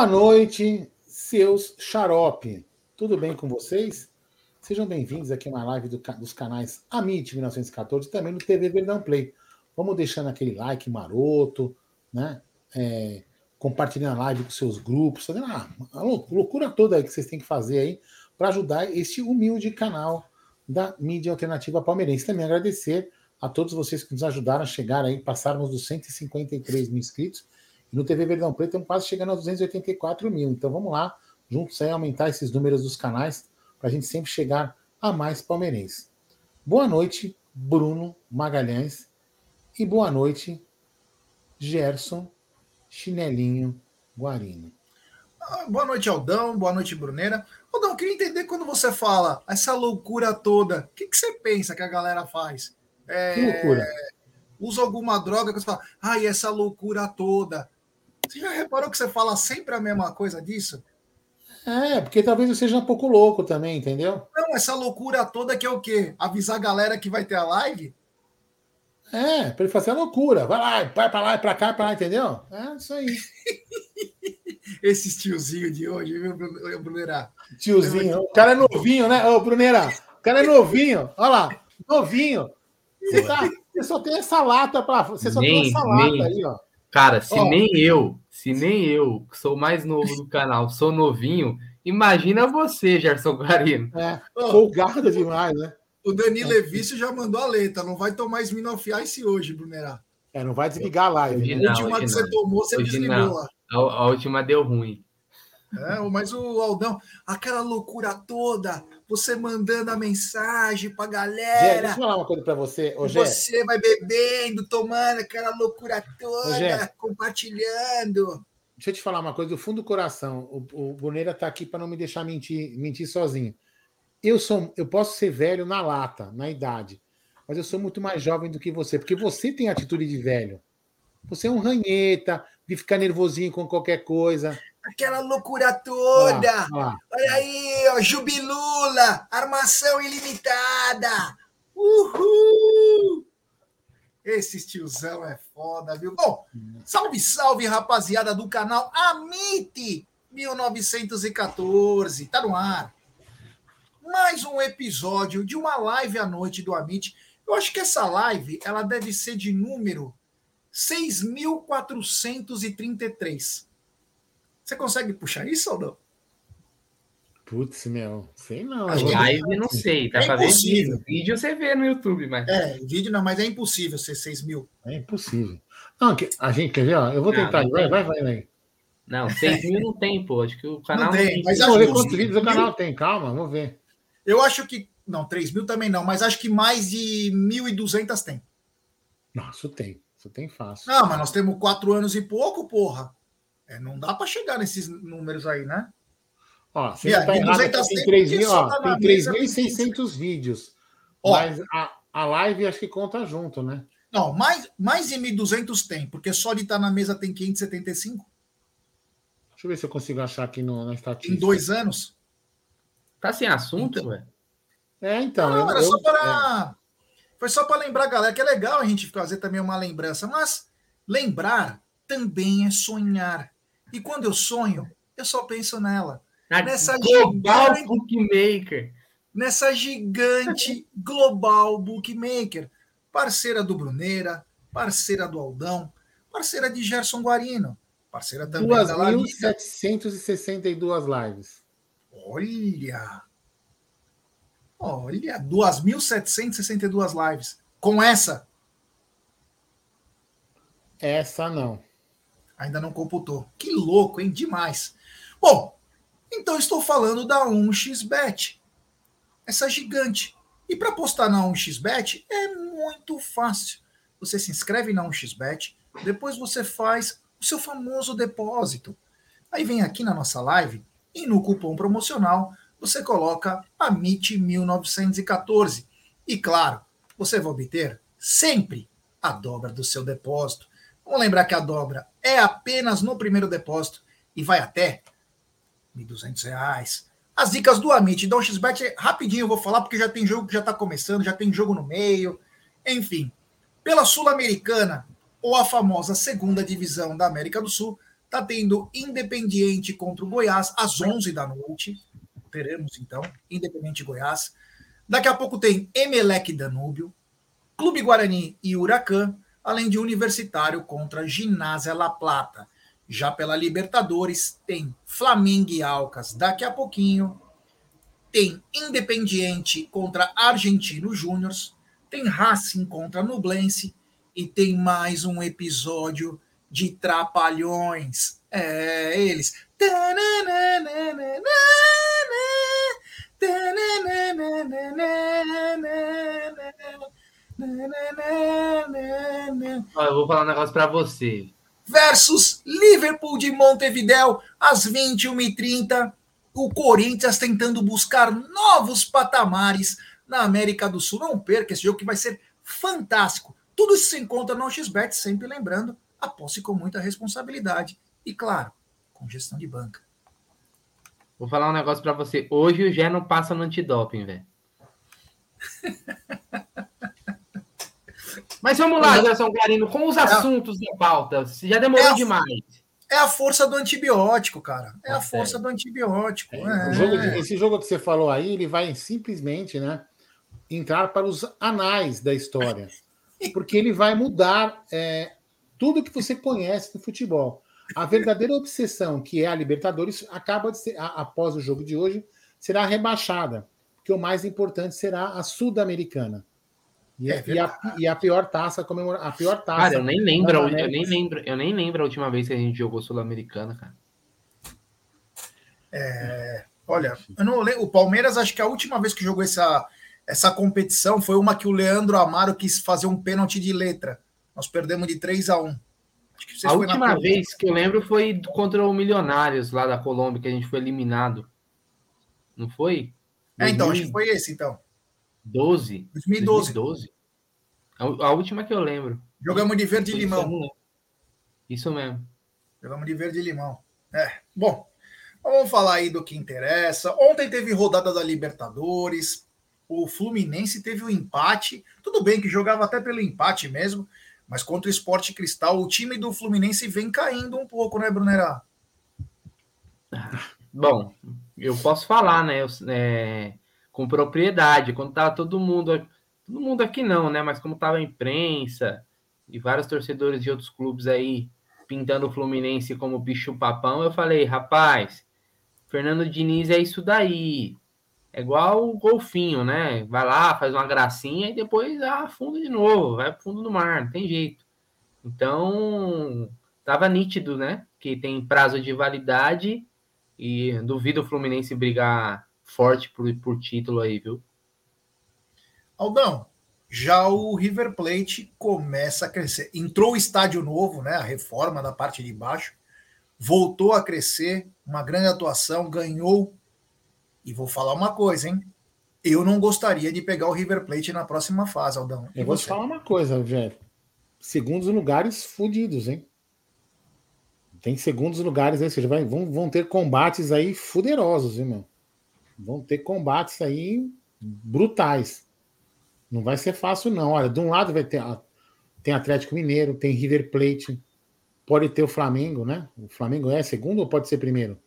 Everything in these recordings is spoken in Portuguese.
Boa noite, seus xarope. Tudo bem com vocês? Sejam bem-vindos aqui a uma live do, dos canais Amit 1914 e também no TV Verdão Play. Vamos deixando aquele like maroto, né? É, compartilhando a live com seus grupos, fazendo a, a loucura toda aí que vocês têm que fazer aí para ajudar este humilde canal da mídia alternativa palmeirense. Também agradecer a todos vocês que nos ajudaram a chegar aí, passarmos dos 153 mil inscritos. E no TV Verdão Preto estamos quase chegando a 284 mil. Então vamos lá, juntos aí, aumentar esses números dos canais para a gente sempre chegar a mais palmeirenses. Boa noite, Bruno Magalhães. E boa noite, Gerson Chinelinho Guarino. Ah, boa noite, Aldão. Boa noite, Bruneira. Aldão, queria entender quando você fala essa loucura toda, o que, que você pensa que a galera faz? É, que loucura? Usa alguma droga que você fala, ai, essa loucura toda. Você já reparou que você fala sempre a mesma coisa disso? É, porque talvez eu seja um pouco louco também, entendeu? Não, essa loucura toda que é o quê? Avisar a galera que vai ter a live? É, para ele fazer a loucura. Vai lá, vai para lá, para cá, para lá, entendeu? É isso aí. Esses tiozinhos de hoje, viu, Brunerá? Tiozinho. O cara é novinho, né? Ô, Brunerá, o cara é novinho. Olha lá, novinho. Você, tá, você só tem essa lata para. Você só nem, tem essa lata nem, aí, ó. Cara, se ó, nem eu, se nem eu, que sou mais novo do canal, sou novinho, imagina você, Gerson Garino. É, folgado demais, né? O Dani Levício já mandou a letra, não vai tomar Smirnoff Ice hoje, Brunerá. É, não vai desligar a live. Né? a última que você tomou, você hoje desligou não. lá. A, a última deu ruim. É, mas o Aldão, aquela loucura toda, você mandando a mensagem pra galera. Gê, deixa eu falar uma coisa pra você. Ô, você vai bebendo, tomando aquela loucura toda, compartilhando. Deixa eu te falar uma coisa do fundo do coração. O, o Boneira tá aqui para não me deixar mentir, mentir sozinho. Eu sou, eu posso ser velho na lata, na idade, mas eu sou muito mais jovem do que você, porque você tem atitude de velho. Você é um ranheta, de ficar nervosinho com qualquer coisa. Aquela loucura toda. Olha aí, ó, Jubilula, armação ilimitada. Uhul! Esse tiozão é foda, viu? Bom, salve, salve, rapaziada do canal Amite 1914. Tá no ar. Mais um episódio de uma live à noite do Amite. Eu acho que essa live ela deve ser de número 6.433. Você consegue puxar isso ou não? Putz, meu, sei não. Live não sei, tá é fazendo vídeo. vídeo você vê no YouTube, mas. É, vídeo não, mas é impossível ser 6 mil. É impossível. Não, a gente quer ver, ó, eu vou tentar, vai, vai, vai, vai. Não, 6 mil não tem, pô. Acho que o canal não tem. tem. Mas vamos ver quantos vídeos o canal tem, calma, vamos ver. Eu acho que. Não, 3 mil também não, mas acho que mais de 1.200 tem. Nossa, tem. Isso tem fácil. Não, mas nós temos quatro anos e pouco, porra. É, não dá para chegar nesses números aí, né? Ó, você tá errado, tem 3.600 tá vídeos. Ó, mas a, a live acho que conta junto, né? Não, mais, mais de 1.200 tem, porque só de estar tá na mesa tem 575. Deixa eu ver se eu consigo achar aqui no, na estatística. Em dois anos? Tá sem assunto, então, É, então. Não, eu, era só para. É. Foi só para lembrar, galera, que é legal a gente fazer também uma lembrança, mas lembrar também é sonhar. E quando eu sonho, eu só penso nela. Na nessa global gigante, bookmaker. Nessa gigante global bookmaker. Parceira do Bruneira, parceira do Aldão, parceira de Gerson Guarino, parceira também 2. da Larissa. 2.762 lives. Olha! Olha, 2.762 lives. Com essa? Essa não. Ainda não computou. Que louco, hein? Demais. Bom, então estou falando da 1xBet. Essa gigante. E para postar na 1xBet é muito fácil. Você se inscreve na 1xBet, depois você faz o seu famoso depósito. Aí vem aqui na nossa live e no cupom promocional você coloca a MIT 1914. E claro, você vai obter sempre a dobra do seu depósito. Vamos lembrar que a dobra é apenas no primeiro depósito e vai até R$ 1.200. As dicas do Amit da XBet, rapidinho eu vou falar, porque já tem jogo que já está começando, já tem jogo no meio. Enfim, pela Sul-Americana, ou a famosa segunda divisão da América do Sul, Tá tendo Independiente contra o Goiás às 11 da noite. Teremos então Independente Goiás. Daqui a pouco tem Emelec Danúbio, Clube Guarani e Huracan, além de Universitário contra Ginásia La Plata. Já pela Libertadores, tem Flamengo e Alcas daqui a pouquinho. Tem Independiente contra Argentino Júnior. Tem Racing contra Nublense. E tem mais um episódio de Trapalhões. É, eles. Eu vou falar um negócio para você. Versus Liverpool de Montevidéu, às 21h30. O Corinthians tentando buscar novos patamares na América do Sul. Não perca esse jogo que vai ser fantástico. Tudo isso se encontra no XBET, sempre lembrando, aposte com muita responsabilidade. E claro, com gestão de banca. Vou falar um negócio para você. Hoje o Gé não passa no antidoping, velho. Mas vamos lá, Gerson Garino, com os é assuntos da pauta. Já demorou é a, demais. É a força do antibiótico, cara. É a tá força do antibiótico. É, jogo de, esse jogo que você falou aí, ele vai simplesmente né, entrar para os anais da história. Porque ele vai mudar é, tudo que você conhece do futebol. A verdadeira obsessão, que é a Libertadores, acaba de ser, após o jogo de hoje, será rebaixada. Porque o mais importante será a Sul-Americana. E, é e, a, e a pior taça comemora a pior taça. Cara, eu nem lembro, eu nem lembro, eu nem lembro a última vez que a gente jogou Sul-Americana, cara. É, olha, eu não lembro. O Palmeiras, acho que a última vez que jogou essa, essa competição foi uma que o Leandro Amaro quis fazer um pênalti de letra. Nós perdemos de 3 a 1 A última vez que eu lembro foi contra o Milionários lá da Colômbia, que a gente foi eliminado. Não foi? É, então, acho que foi esse, então. 12. 2012. 2012. A, última que eu lembro. Jogamos de verde e limão. Isso mesmo. Jogamos de verde e limão. É. Bom, vamos falar aí do que interessa. Ontem teve rodada da Libertadores. O Fluminense teve um empate. Tudo bem que jogava até pelo empate mesmo. Mas contra o Esporte Cristal, o time do Fluminense vem caindo um pouco, né, Brunerá? Bom, eu posso falar, né? Eu, é, com propriedade. Quando tava todo mundo, todo mundo aqui não, né? Mas como tava a imprensa e vários torcedores de outros clubes aí pintando o Fluminense como bicho papão, eu falei, rapaz, Fernando Diniz é isso daí. É igual o golfinho, né? Vai lá, faz uma gracinha e depois afunda de novo, vai pro fundo do mar, não tem jeito. Então, tava nítido, né? Que tem prazo de validade e duvido o Fluminense brigar forte por, por título aí, viu? Aldão, já o River Plate começa a crescer. Entrou o estádio novo, né? A reforma da parte de baixo. Voltou a crescer, uma grande atuação, ganhou. E vou falar uma coisa, hein? Eu não gostaria de pegar o River Plate na próxima fase, Aldão. E Eu vou te falar uma coisa, velho. Segundos lugares fudidos, hein? Tem segundos lugares aí, ou seja, vai, vão, vão ter combates aí fuderosos, viu, meu? Vão ter combates aí brutais. Não vai ser fácil, não. Olha, de um lado vai ter tem Atlético Mineiro, tem River Plate, pode ter o Flamengo, né? O Flamengo é segundo ou pode ser primeiro?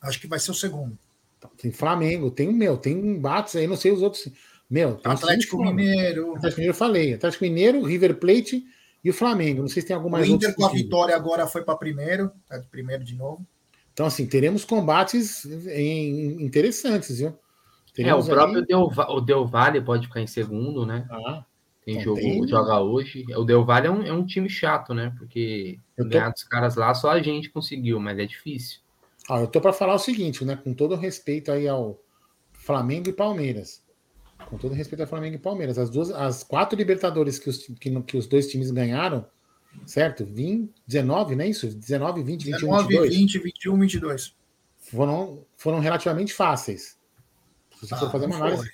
Acho que vai ser o segundo. Então, tem Flamengo, tem o meu, tem embates aí, não sei os outros. Meu, Atlético Mineiro. Atlético Mineiro eu falei. Atlético Mineiro, River Plate e o Flamengo. Não sei se tem alguma mais. O Inter com a vitória agora foi para primeiro, tá de primeiro de novo. Então, assim, teremos combates interessantes, viu? Teremos é, o próprio aí... Del, o Del Valle pode ficar em segundo, né? Ah, tem então jogo, tem... joga hoje. O Del Valle é um, é um time chato, né? Porque tô... ganhar dos caras lá só a gente conseguiu, mas é difícil. Ah, eu tô para falar o seguinte, né? Com todo respeito aí ao Flamengo e Palmeiras. Com todo respeito ao Flamengo e Palmeiras. As duas, as quatro Libertadores que os, que, que os dois times ganharam certo? 20, 19, não é isso? 19, 20, 21, 19, 22. 20, 21, 22. Foram, foram relativamente fáceis. Se você ah, for fazer uma análise.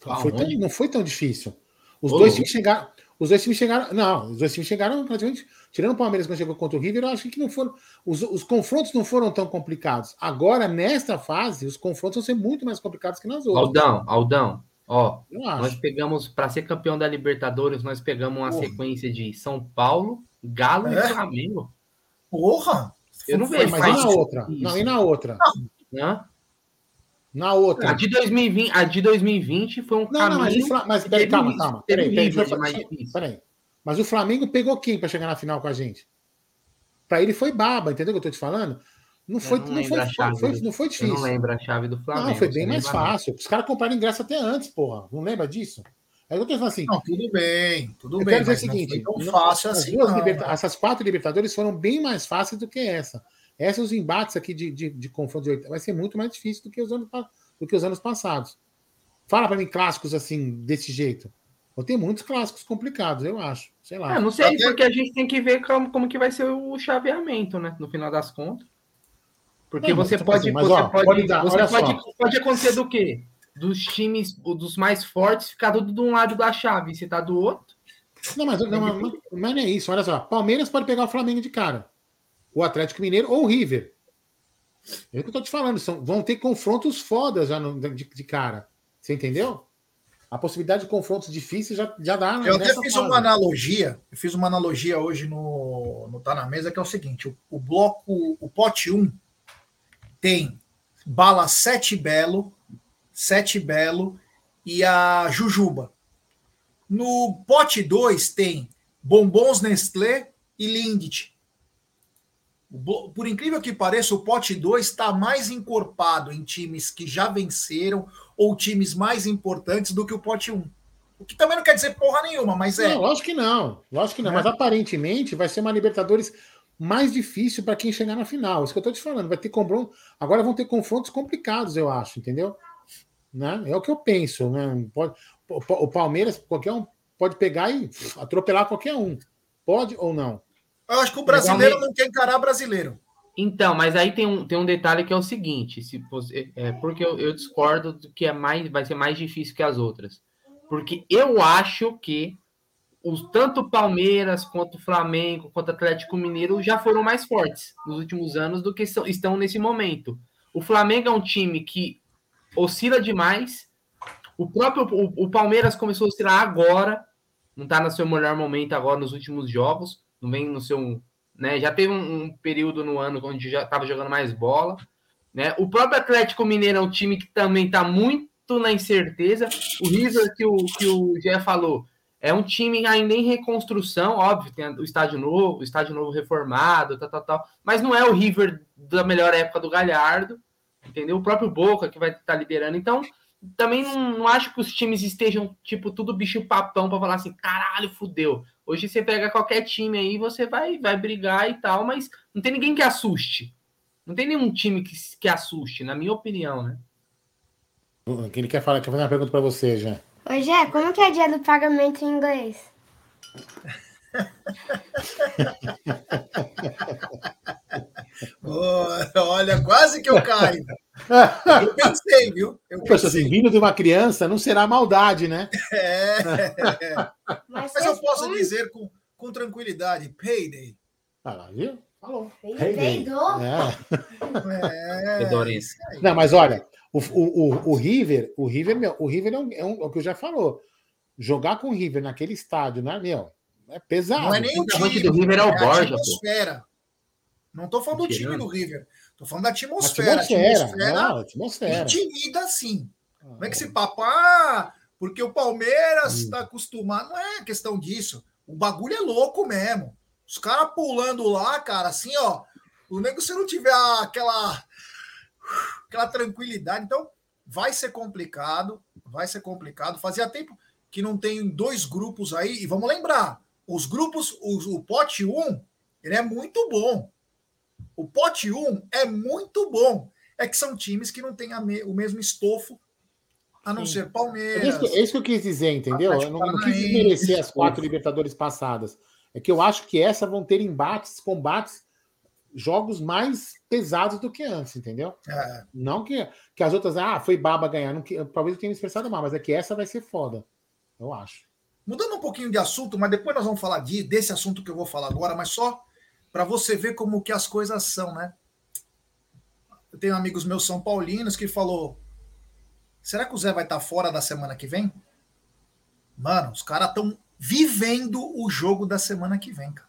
Foi. Foi tão, não foi tão difícil. Os Ô, dois times chegaram. Os dois times chegaram. Não, os dois times chegaram praticamente. Tirando o Palmeiras quando chegou contra o River, eu acho que não foram. Os, os confrontos não foram tão complicados. Agora, nesta fase, os confrontos vão ser muito mais complicados que nas outras. Aldão, Aldão, Ó, nós pegamos, para ser campeão da Libertadores, nós pegamos uma Porra. sequência de São Paulo, Galo é? e Flamengo. Porra! Eu não vejo. mas faz e na outra? isso. Não, e na outra? Hã? Na outra. A de 2020, a de 2020 foi um Não, caminho. não, mas, mas peraí, calma, calma. Peraí, peraí, mais difícil. peraí. Mas o Flamengo pegou quem para chegar na final com a gente? Para ele foi baba, entendeu o que eu tô te falando? Não foi, não não, foi, foi- do- não foi Eu difícil. não lembro a chave do Flamengo. Não, foi bem mais não? fácil. Os caras compraram ingresso até antes, porra. Não lembra disso? Aí eu tô falando assim. Não, tudo bem, tudo eu bem. quero dizer o não seguinte: foi tão não- fácil as assim. liberta- né? essas quatro Libertadores foram bem mais fáceis do que essa. Essas, os embates aqui de, de, de confronto de oitava, vai ser muito mais difícil do que os anos, do que os anos passados. Fala para mim clássicos assim, desse jeito. Eu tenho muitos clássicos complicados, eu acho. Sei lá. Ah, não sei, porque a gente tem que ver como, como que vai ser o chaveamento, né? No final das contas. Porque você pode. mas, você ó, pode, você pode, pode acontecer do quê? Dos times, dos mais fortes, ficar tudo de um lado da chave. Você tá do outro. Não, mas não, mas- mas- não é isso. Olha só. Palmeiras pode pegar o Flamengo de cara. O Atlético Mineiro ou o River. É o que eu tô te falando. São, vão ter confrontos fodas já no- de, de cara. Você entendeu? A possibilidade de confrontos difíceis já, já dá. Eu até fiz fase. uma analogia, eu fiz uma analogia hoje no, no Tá na Mesa, que é o seguinte: o, o bloco, o pote 1 tem bala 7 Belo, 7 Belo e a Jujuba. No pote 2 tem Bombons Nestlé e Lindt. Por incrível que pareça, o pote 2 está mais encorpado em times que já venceram ou times mais importantes do que o pote 1. O que também não quer dizer porra nenhuma, mas é. Não, lógico que não. Lógico que não. Né? Mas aparentemente vai ser uma Libertadores mais difícil para quem chegar na final. Isso que eu tô te falando. Vai ter confronto. Agora vão ter confrontos complicados, eu acho, entendeu? Né? É o que eu penso. Né? Pode, o Palmeiras, qualquer um pode pegar e atropelar qualquer um. Pode ou não? Eu acho que o brasileiro não quer encarar brasileiro. Então, mas aí tem um, tem um detalhe que é o seguinte: se você, é, porque eu, eu discordo do que é mais, vai ser mais difícil que as outras. Porque eu acho que os, tanto o Palmeiras quanto o Flamengo, quanto o Atlético Mineiro já foram mais fortes nos últimos anos do que são- estão nesse momento. O Flamengo é um time que oscila demais. O próprio o, o Palmeiras começou a oscilar agora, não está no seu melhor momento agora nos últimos jogos, não vem no seu né? Já teve um, um período no ano onde já estava jogando mais bola, né? O próprio Atlético Mineiro é um time que também está muito na incerteza. O River que o que o Gé falou é um time ainda em reconstrução, óbvio, tem o estádio novo, o estádio novo reformado, tal, tal, tal, mas não é o River da melhor época do Galhardo, entendeu? O próprio Boca que vai estar liderando. Então, também não, não acho que os times estejam, tipo, tudo bicho papão para falar assim, caralho, fudeu. Hoje você pega qualquer time aí, você vai, vai brigar e tal, mas não tem ninguém que assuste. Não tem nenhum time que, que assuste, na minha opinião, né? Ele quer falar, quer fazer uma pergunta para você, já. Ô, Jé, como que é dia do pagamento em inglês? Ô, olha, quase que eu caio. Eu pensei, viu? Eu Poxa, assim, pensei. vindo de uma criança, não será maldade, né? É. Mas, Mas eu posso responde. dizer com, com tranquilidade: payday. Ah lá, viu? Falou. Peidou. É. É, aí. Não, mas olha, o, o, o, o River, o River, meu, o River é, um, é, um, é o que eu já falou. Jogar com o River naquele estádio, né, meu? É pesado. Não é nem o time, do River é o a Borja, pô. atmosfera. Não tô falando do time do River. Tô falando da atmosfera. Atmosfera. atmosfera Não, atmosfera. intimida sim. Como é que esse papo, ah, porque o Palmeiras está acostumado. Não é questão disso. O bagulho é louco mesmo. Os caras pulando lá, cara, assim, ó. O nego, se não tiver aquela, aquela tranquilidade, então vai ser complicado. Vai ser complicado. Fazia tempo que não tem dois grupos aí. E vamos lembrar: os grupos, os- o pote 1, ele é muito bom. O pote 1 é muito bom. É que são times que não têm me- o mesmo estofo, a não Sim. ser É Palmeiras. isso, que- é isso que eu quis dizer, entendeu? Eu não, não quis desmerecer as quatro Libertadores passadas. É que eu acho que essa vão ter embates, combates, jogos mais pesados do que antes, entendeu? É, Não que, que as outras, ah, foi baba ganhar. Não, que, talvez eu tenha me expressado mal, mas é que essa vai ser foda. Eu acho. Mudando um pouquinho de assunto, mas depois nós vamos falar de, desse assunto que eu vou falar agora, mas só para você ver como que as coisas são, né? Eu tenho amigos meus são paulinos que falou: será que o Zé vai estar fora da semana que vem? Mano, os caras estão vivendo o jogo da semana que vem, cara.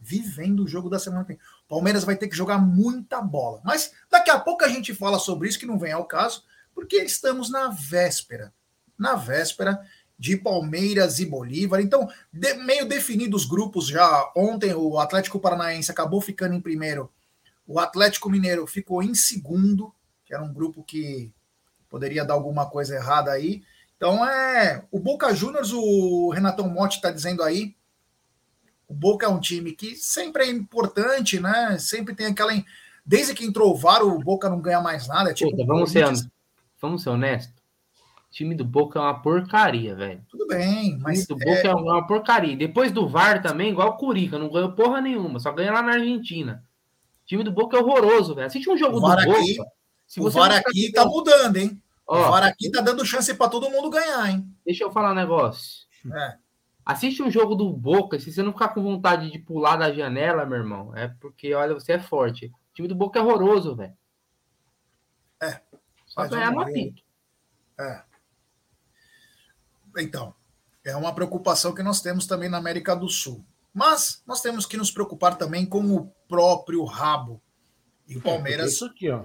Vivendo o jogo da semana que vem. Palmeiras vai ter que jogar muita bola. Mas daqui a pouco a gente fala sobre isso, que não vem ao caso, porque estamos na véspera. Na véspera de Palmeiras e Bolívar. Então, de, meio definidos os grupos já. Ontem o Atlético Paranaense acabou ficando em primeiro. O Atlético Mineiro ficou em segundo, que era um grupo que poderia dar alguma coisa errada aí. Então é. O Boca Juniors, o Renatão Motti está dizendo aí. O Boca é um time que sempre é importante, né? Sempre tem aquela. Desde que entrou o VAR, o Boca não ganha mais nada. É tipo, Puta, vamos, ser, vamos ser honestos time do Boca é uma porcaria, velho. Tudo bem, mas. O time do Boca é... é... uma porcaria. Depois do VAR também, igual o Curica, não ganhou porra nenhuma, só ganha lá na Argentina. O time do Boca é horroroso, velho. Assiste um jogo o do Boca. Aqui, se o VAR aqui tá mudando, hein? Ó, o VAR aqui tá dando chance para todo mundo ganhar, hein? Deixa eu falar um negócio. É. Assiste um jogo do Boca, se você não ficar com vontade de pular da janela, meu irmão, é porque, olha, você é forte. O time do Boca é horroroso, velho. É. Só ganhar no apito. É. Então, é uma preocupação que nós temos também na América do Sul. Mas nós temos que nos preocupar também com o próprio rabo. E o é, Palmeiras. É, isso aqui, ó.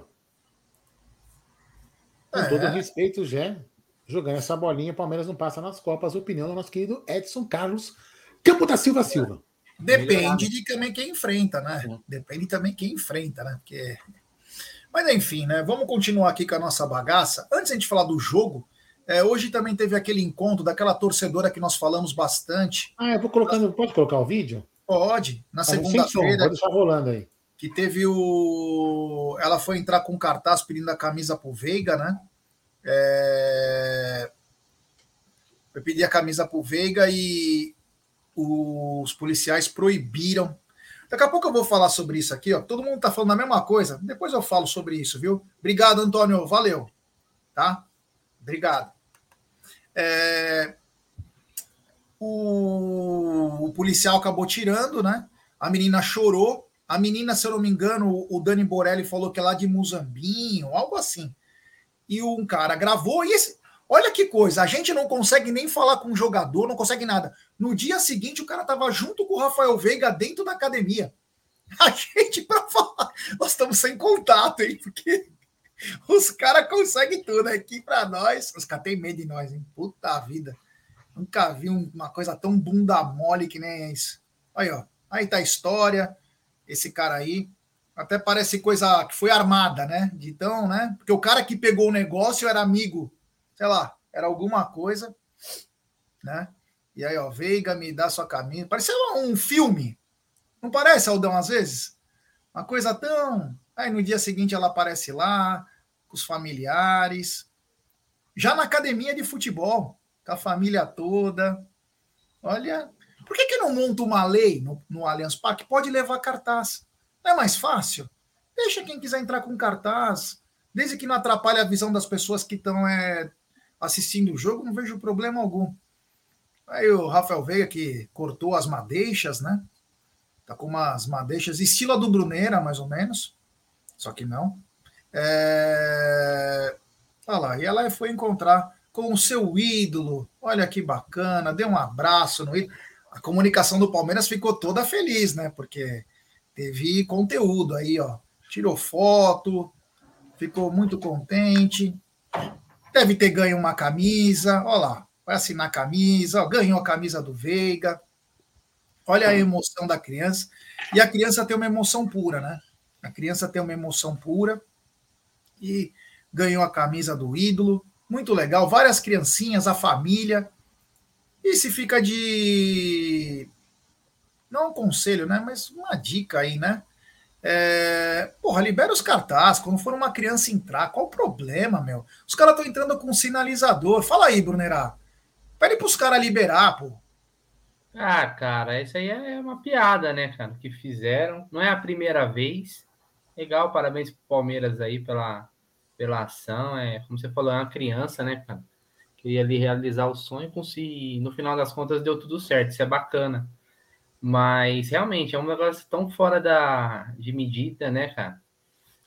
Com é. todo respeito, já jogando essa bolinha, o Palmeiras não passa nas Copas. Opinião do nosso querido Edson Carlos Campo da Silva Silva. Depende de também quem enfrenta, né? Sim. Depende também quem enfrenta, né? Porque... Mas enfim, né? Vamos continuar aqui com a nossa bagaça. Antes de a gente falar do jogo, é, hoje também teve aquele encontro daquela torcedora que nós falamos bastante. Ah, eu vou colocando. Pode colocar o vídeo? Pode. Na ah, segunda-feira. Pode deixar rolando aí. Que teve o. Ela foi entrar com um cartaz pedindo a camisa pro Veiga, né? É... Foi pedir a camisa pro Veiga e os policiais proibiram. Daqui a pouco eu vou falar sobre isso aqui, ó. Todo mundo tá falando a mesma coisa. Depois eu falo sobre isso, viu? Obrigado, Antônio. Valeu. Tá? Obrigado. É, o, o, policial acabou tirando, né? A menina chorou. A menina, se eu não me engano, o Dani Borelli falou que é lá de Muzambinho, algo assim. E um cara gravou. E esse, olha que coisa, a gente não consegue nem falar com o jogador, não consegue nada. No dia seguinte, o cara estava junto com o Rafael Veiga dentro da academia. A gente, para falar, nós estamos sem contato, hein? Porque os caras conseguem tudo aqui para nós. Os caras têm medo de nós, hein? Puta vida. Nunca vi uma coisa tão bunda mole que nem isso. Aí, ó. Aí tá a história. Esse cara aí. Até parece coisa que foi armada, né? Então, né? Porque o cara que pegou o negócio era amigo, sei lá, era alguma coisa, né? E aí, ó, Veiga me dá sua camisa. Parecia um filme. Não parece, Aldão, às vezes? Uma coisa tão Aí no dia seguinte ela aparece lá, com os familiares, já na academia de futebol, com a família toda. Olha, por que, que não monta uma lei no, no Allianz Parque? Pode levar cartaz. Não é mais fácil? Deixa quem quiser entrar com cartaz, desde que não atrapalhe a visão das pessoas que estão é, assistindo o jogo, não vejo problema algum. Aí o Rafael Veiga que cortou as madeixas, né? Tá com umas madeixas, estilo a do Bruneira, mais ou menos só que não. É... Olha lá, e ela foi encontrar com o seu ídolo. Olha que bacana, deu um abraço no ídolo. A comunicação do Palmeiras ficou toda feliz, né? Porque teve conteúdo aí, ó. Tirou foto, ficou muito contente. Deve ter ganho uma camisa, olha lá, vai assinar a camisa, ó, ganhou a camisa do Veiga. Olha a emoção da criança. E a criança tem uma emoção pura, né? A criança tem uma emoção pura e ganhou a camisa do ídolo. Muito legal. Várias criancinhas, a família. E se fica de. Não um conselho, né? Mas uma dica aí, né? É... Porra, libera os cartazes. Quando for uma criança entrar, qual o problema, meu? Os caras estão entrando com um sinalizador. Fala aí, Brunerá. Pede para os caras liberar, pô. Ah, cara, isso aí é uma piada, né, cara? Que fizeram. Não é a primeira vez. Legal, parabéns pro Palmeiras aí pela, pela ação. É, como você falou, é uma criança, né, cara? Queria ali realizar o sonho, se no final das contas deu tudo certo, isso é bacana. Mas realmente é um negócio tão fora da, de medida, né, cara?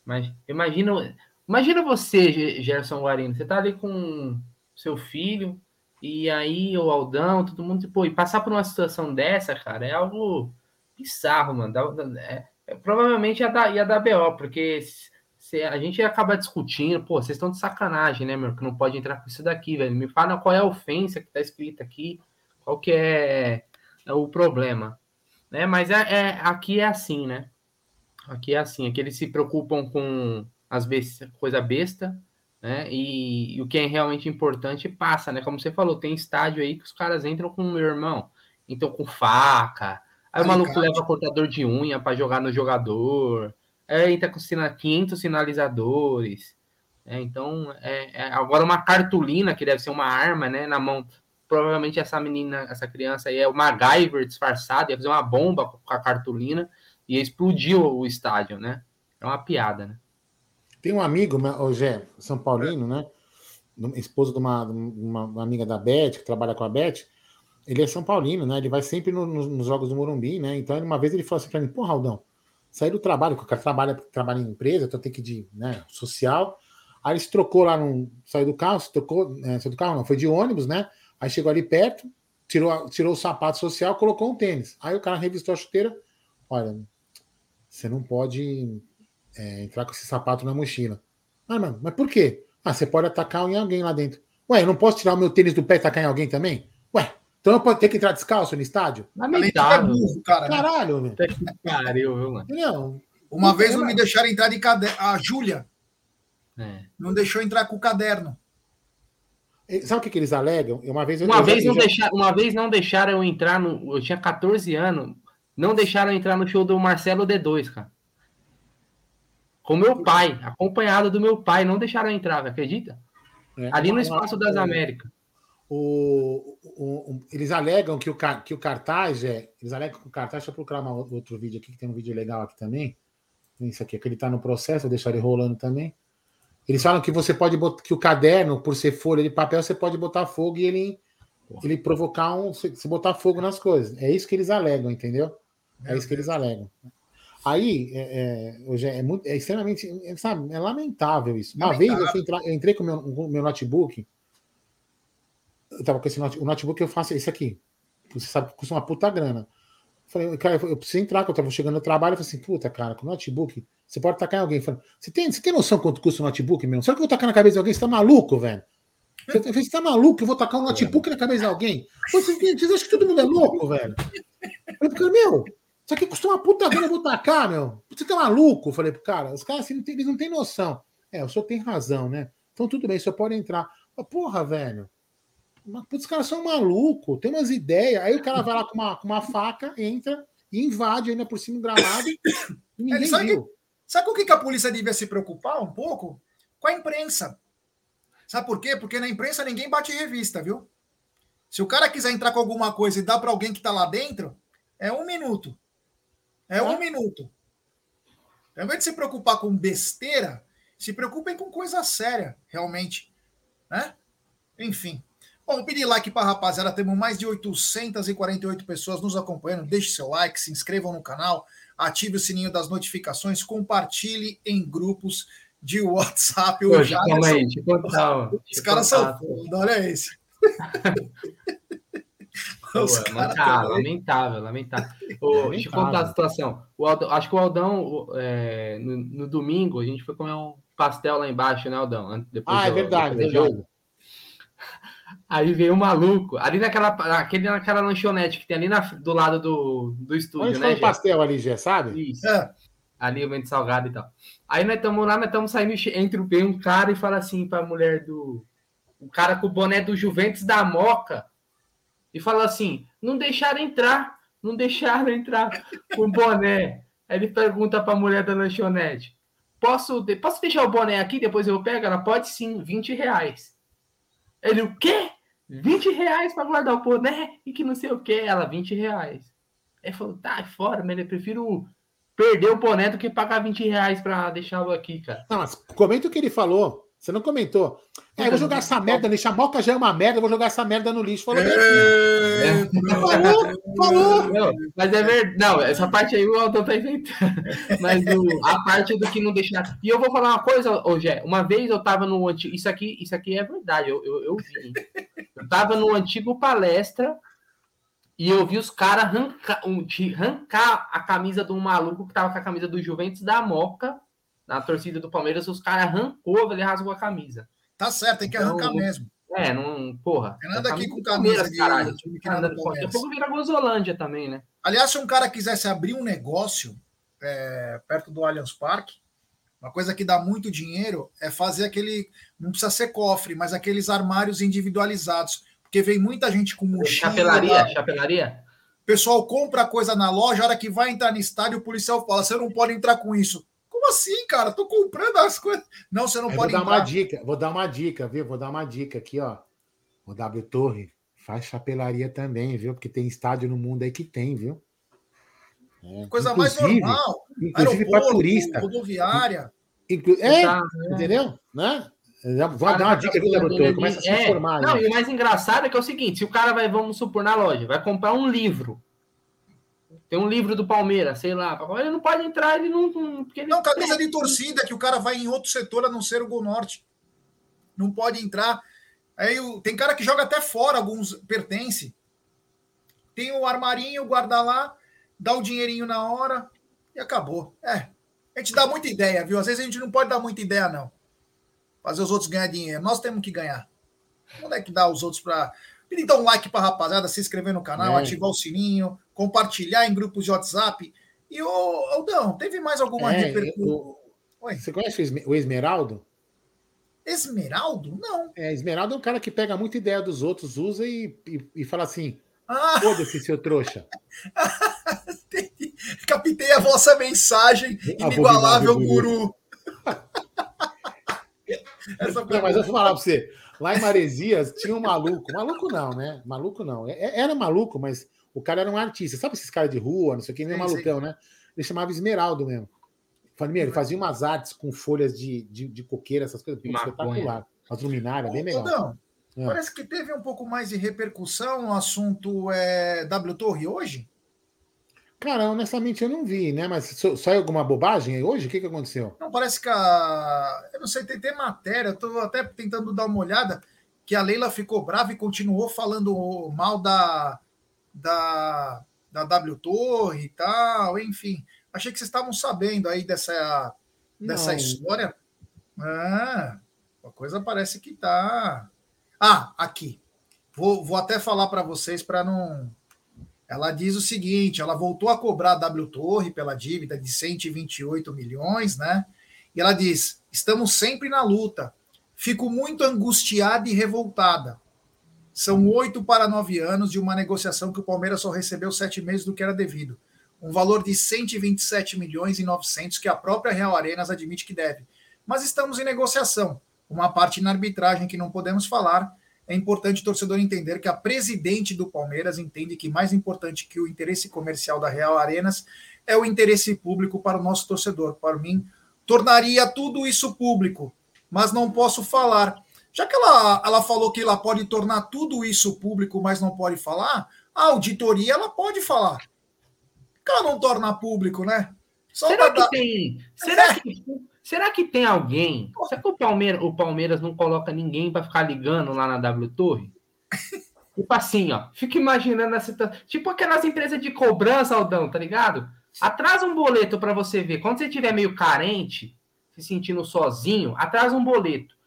Mas imagina, imagina você, Gerson Guarino, você tá ali com seu filho, e aí o Aldão, todo mundo, pô, e passar por uma situação dessa, cara, é algo bizarro, mano. É, é, provavelmente ia dar, ia dar BO, porque se, a gente acaba discutindo, pô, vocês estão de sacanagem, né, meu? Que não pode entrar com isso daqui, velho. Me fala qual é a ofensa que tá escrita aqui, qual que é, é o problema. Né? Mas é, é, aqui é assim, né? Aqui é assim, aqui eles se preocupam com as besta, coisa besta, né? E, e, o que é realmente importante passa, né? Como você falou, tem estádio aí que os caras entram com meu irmão, então com faca. Aí o maluco leva cortador de unha para jogar no jogador. Aí entra com 500 sinalizadores. É, então, é, é, agora uma cartolina, que deve ser uma arma, né? Na mão. Provavelmente essa menina, essa criança aí é o MacGyver disfarçado, ia fazer uma bomba com a cartolina e explodiu o estádio, né? É uma piada, né? Tem um amigo, o Gé, São Paulino, né? Esposo de uma, uma, amiga da Beth, que trabalha com a Beth. Ele é São Paulino, né? Ele vai sempre no, no, nos jogos do Morumbi, né? Então, uma vez ele falou assim pra mim: pô, Raldão, saí do trabalho, porque o cara trabalha, trabalha em empresa, então tem que ir de né, social. Aí ele se trocou lá, no, saiu do carro, se trocou, é, saiu do carro, não, foi de ônibus, né? Aí chegou ali perto, tirou, tirou o sapato social, colocou um tênis. Aí o cara revistou a chuteira. Olha, você não pode é, entrar com esse sapato na mochila. Ah, mano, mas por quê? Ah, você pode atacar em alguém lá dentro. Ué, eu não posso tirar o meu tênis do pé e atacar em alguém também? Ué, então eu posso ter que entrar descalço no estádio? Lamentável. É cara? Caralho, velho. Pariu, viu, mano? Não. Uma vez não me deixaram entrar de caderno. A Júlia é. não deixou entrar com o caderno. Sabe o que, que eles alegam? Uma vez, uma, vez já, não já... Deixar, uma vez não deixaram eu entrar no. Eu tinha 14 anos. Não deixaram eu entrar no show do Marcelo D2, cara. Com meu pai, acompanhado do meu pai. Não deixaram eu entrar, acredita? É, Ali no Espaço das Américas. O, o, o, eles alegam que o, que o cartaz é. Eles alegam que o cartaz. Deixa eu procurar uma, outro vídeo aqui, que tem um vídeo legal aqui também. Isso aqui, que ele está no processo, vou deixar ele rolando também. Eles falam que você pode botar. Que o caderno, por ser folha de papel, você pode botar fogo e ele, ele provocar um. Se botar fogo nas coisas. É isso que eles alegam, entendeu? É isso que eles alegam. Aí, é, é, hoje é, muito, é extremamente. Sabe, é lamentável isso. Uma lamentável. vez eu, entrar, eu, entrei com o meu, com meu notebook. Eu tava com esse notebook. O notebook eu faço esse aqui. Você sabe que custa uma puta grana. Falei, cara, eu preciso entrar, que eu tava chegando no trabalho. Eu falei assim, puta, cara, com notebook, você pode tacar em alguém. Falei, você tem, você tem noção quanto custa o notebook mesmo? Será que eu vou tacar na cabeça de alguém? Você tá maluco, velho? Você, você tá maluco? Eu vou tacar um notebook na cabeça de alguém? Vocês, vocês acham que todo mundo é louco, velho? Eu falei, meu, isso aqui custa uma puta grana, eu vou tacar, meu. Você tá maluco? Eu falei cara, os caras assim, não tem, eles não têm noção. É, o senhor tem razão, né? Então tudo bem, o senhor pode entrar. Porra, velho. Os caras são malucos, tem umas ideias. Aí o cara vai lá com uma, com uma faca, entra e invade ainda por cima do gramado. E ninguém é, sabe, viu. Que, sabe com o que a polícia devia se preocupar um pouco? Com a imprensa. Sabe por quê? Porque na imprensa ninguém bate revista, viu? Se o cara quiser entrar com alguma coisa e dar para alguém que está lá dentro, é um minuto. É um minuto. Ao invés de se preocupar com besteira, se preocupem com coisa séria, realmente. Né? Enfim. Bom, pedir like para a rapaziada. Temos mais de 848 pessoas nos acompanhando. Deixe seu like, se inscrevam no canal, ative o sininho das notificações, compartilhe em grupos de WhatsApp. Hoje, calma aí, Os caras são foda, olha esse. Pô, lamentável, lamentável, lamentável. Ô, deixa eu contar a situação. O Aldão, acho que o Aldão, é, no, no, domingo, a gente foi comer um pastel lá embaixo, né, Aldão? Depois ah, é verdade, verdade. Aí veio um maluco, ali naquela, aquele, naquela lanchonete que tem ali na, do lado do, do estúdio, Onde né? Onde pastel ali, já sabe? Isso. É. Ali o vento salgado e tal. Aí nós estamos lá, nós estamos saindo, entre um cara e fala assim para a mulher do. O cara com o boné do Juventus da Moca e fala assim: não deixaram entrar, não deixaram entrar com boné. Aí ele pergunta para a mulher da lanchonete: posso, posso deixar o boné aqui, depois eu pego? Ela pode sim, 20 reais. Ele, o quê? 20 reais para guardar o boné e que não sei o que. Ela, 20 reais. Ele falou: tá, é fora, mas eu prefiro perder o boné do que pagar 20 reais para deixá-lo aqui, cara. Não, mas comenta o que ele falou. Você não comentou. É, eu vou jogar essa merda no lixo. A moca já é uma merda, eu vou jogar essa merda no lixo. Falou é... Falou, falou. Não, mas é verdade. Não, essa parte aí o Aldão tá inventando. Mas o, a parte do que não deixar. E eu vou falar uma coisa, hoje Uma vez eu tava no antigo. Isso aqui, isso aqui é verdade, eu, eu, eu vi. Eu tava no antigo palestra E eu vi os caras arrancar, um, arrancar a camisa de um maluco que tava com a camisa do Juventus da Moca, na torcida do Palmeiras, os caras arrancou, ele rasgou a camisa. Tá certo, tem que Então, arrancar mesmo. É, não, porra. Tem nada a aqui com camisa de- caralho. Tá fora. Daqui a pouco vira Gozolândia também, né? Aliás, se um cara quisesse abrir um negócio é, perto do Allianz Parque, uma coisa que dá muito dinheiro é fazer aquele. Não precisa ser cofre, mas aqueles armários individualizados. Porque vem muita gente com mochila. Chapelaria, chapelaria. O pessoal compra coisa na loja, a hora que vai entrar no estádio, o policial fala: você não pode entrar com isso. Como assim, cara? Tô comprando as coisas. Não, você não Eu pode vou dar uma entrar. dica, vou dar uma dica, viu? Vou dar uma dica aqui, ó. O W Torre faz chapelaria também, viu? Porque tem estádio no mundo aí que tem, viu? É, Coisa mais normal. Inclusive para turista. rodoviária. Inclu- É, Tá, entendeu? Né? Vou cara dar uma dica, W Torre? Começa a se é, informar. Não, né? e o mais engraçado é que é o seguinte: se o cara vai, vamos supor, na loja, vai comprar um livro. Tem um livro do Palmeiras, sei lá. Ele não pode entrar, ele não. não- ele Não, camisa de torcida, que o cara vai em outro setor a não ser o Gol Norte. Não pode entrar. Aí tem cara que joga até fora, alguns pertence. Tem o armarinho, guarda lá, dá o dinheirinho na hora e acabou. É. A gente dá muita ideia, viu? Às vezes a gente não pode dar muita ideia, não. Fazer os outros ganhar dinheiro. Nós temos que ganhar. Onde é que dá os outros para. Pedir então um like para rapaziada, se inscrever no canal, É. ativar o sininho, compartilhar em grupos de WhatsApp. E, ô, Aldão, teve mais alguma É, repercussão? o-. Você conhece o Esme- o Esmeraldo? Esmeraldo? Não. É, Esmeraldo é um cara que pega muita ideia dos outros, usa e, e, e fala assim: Ah, foda-se, seu trouxa. captei a vossa mensagem, inigualável guru. Essa Não, mas eu vou falar pra você. Lá em Maresias tinha um maluco. Maluco não, né? Maluco não. É- é- Era maluco, mas o cara era um artista. Sabe esses caras de rua, não sei o que, nem Sim, malucão, né? Ele chamava Esmeraldo mesmo. Falei, meu, ele Uhum. fazia umas artes com folhas de, de, de coqueira, essas coisas. Pô, espetacular. As luminárias, bem legal. Aldão, É. parece que teve um pouco mais de repercussão no assunto é, W Torre hoje. Cara, honestamente eu não vi, né? Mas saiu alguma bobagem aí hoje? O que, que aconteceu? Não, parece que a. Eu não sei, tem, tem matéria, eu tô até tentando dar uma olhada, que a Leila ficou brava e continuou falando mal da, da, da W Torre e tal, enfim. Achei que vocês estavam sabendo aí dessa, dessa Não. história. Ah, a coisa parece que tá. Ah, aqui. Vou, vou até falar para vocês para não. Ela diz o seguinte: ela voltou a cobrar a W Torre pela dívida de 128 milhões, né? E ela diz: estamos sempre na luta. Fico muito angustiada e revoltada. São oito para nove anos de uma negociação que o Palmeiras só recebeu sete meses do que era devido. Um valor de 127 milhões e 900 que a própria Real Arenas admite que deve. Mas estamos em negociação. Uma parte na arbitragem que não podemos falar. É importante o torcedor entender que a presidente do Palmeiras entende que mais importante que o interesse comercial da Real Arenas é o interesse público para o nosso torcedor. Para mim, tornaria tudo isso público, mas não posso falar. Já que ela, ela falou que ela pode tornar tudo isso público, mas não pode falar, a auditoria ela pode falar. Por que ela não torna público, né? Só Será que dar- tem. Será que, será que tem alguém? Será que o Palmeiras, o Palmeiras não coloca ninguém para ficar ligando lá na W Torre? Tipo assim, ó. Fica imaginando a situação. Tipo aquelas empresas de cobrança, Aldão, tá ligado? Atrasa um boleto para você ver. Quando você estiver meio carente, se sentindo sozinho, atrasa um boleto.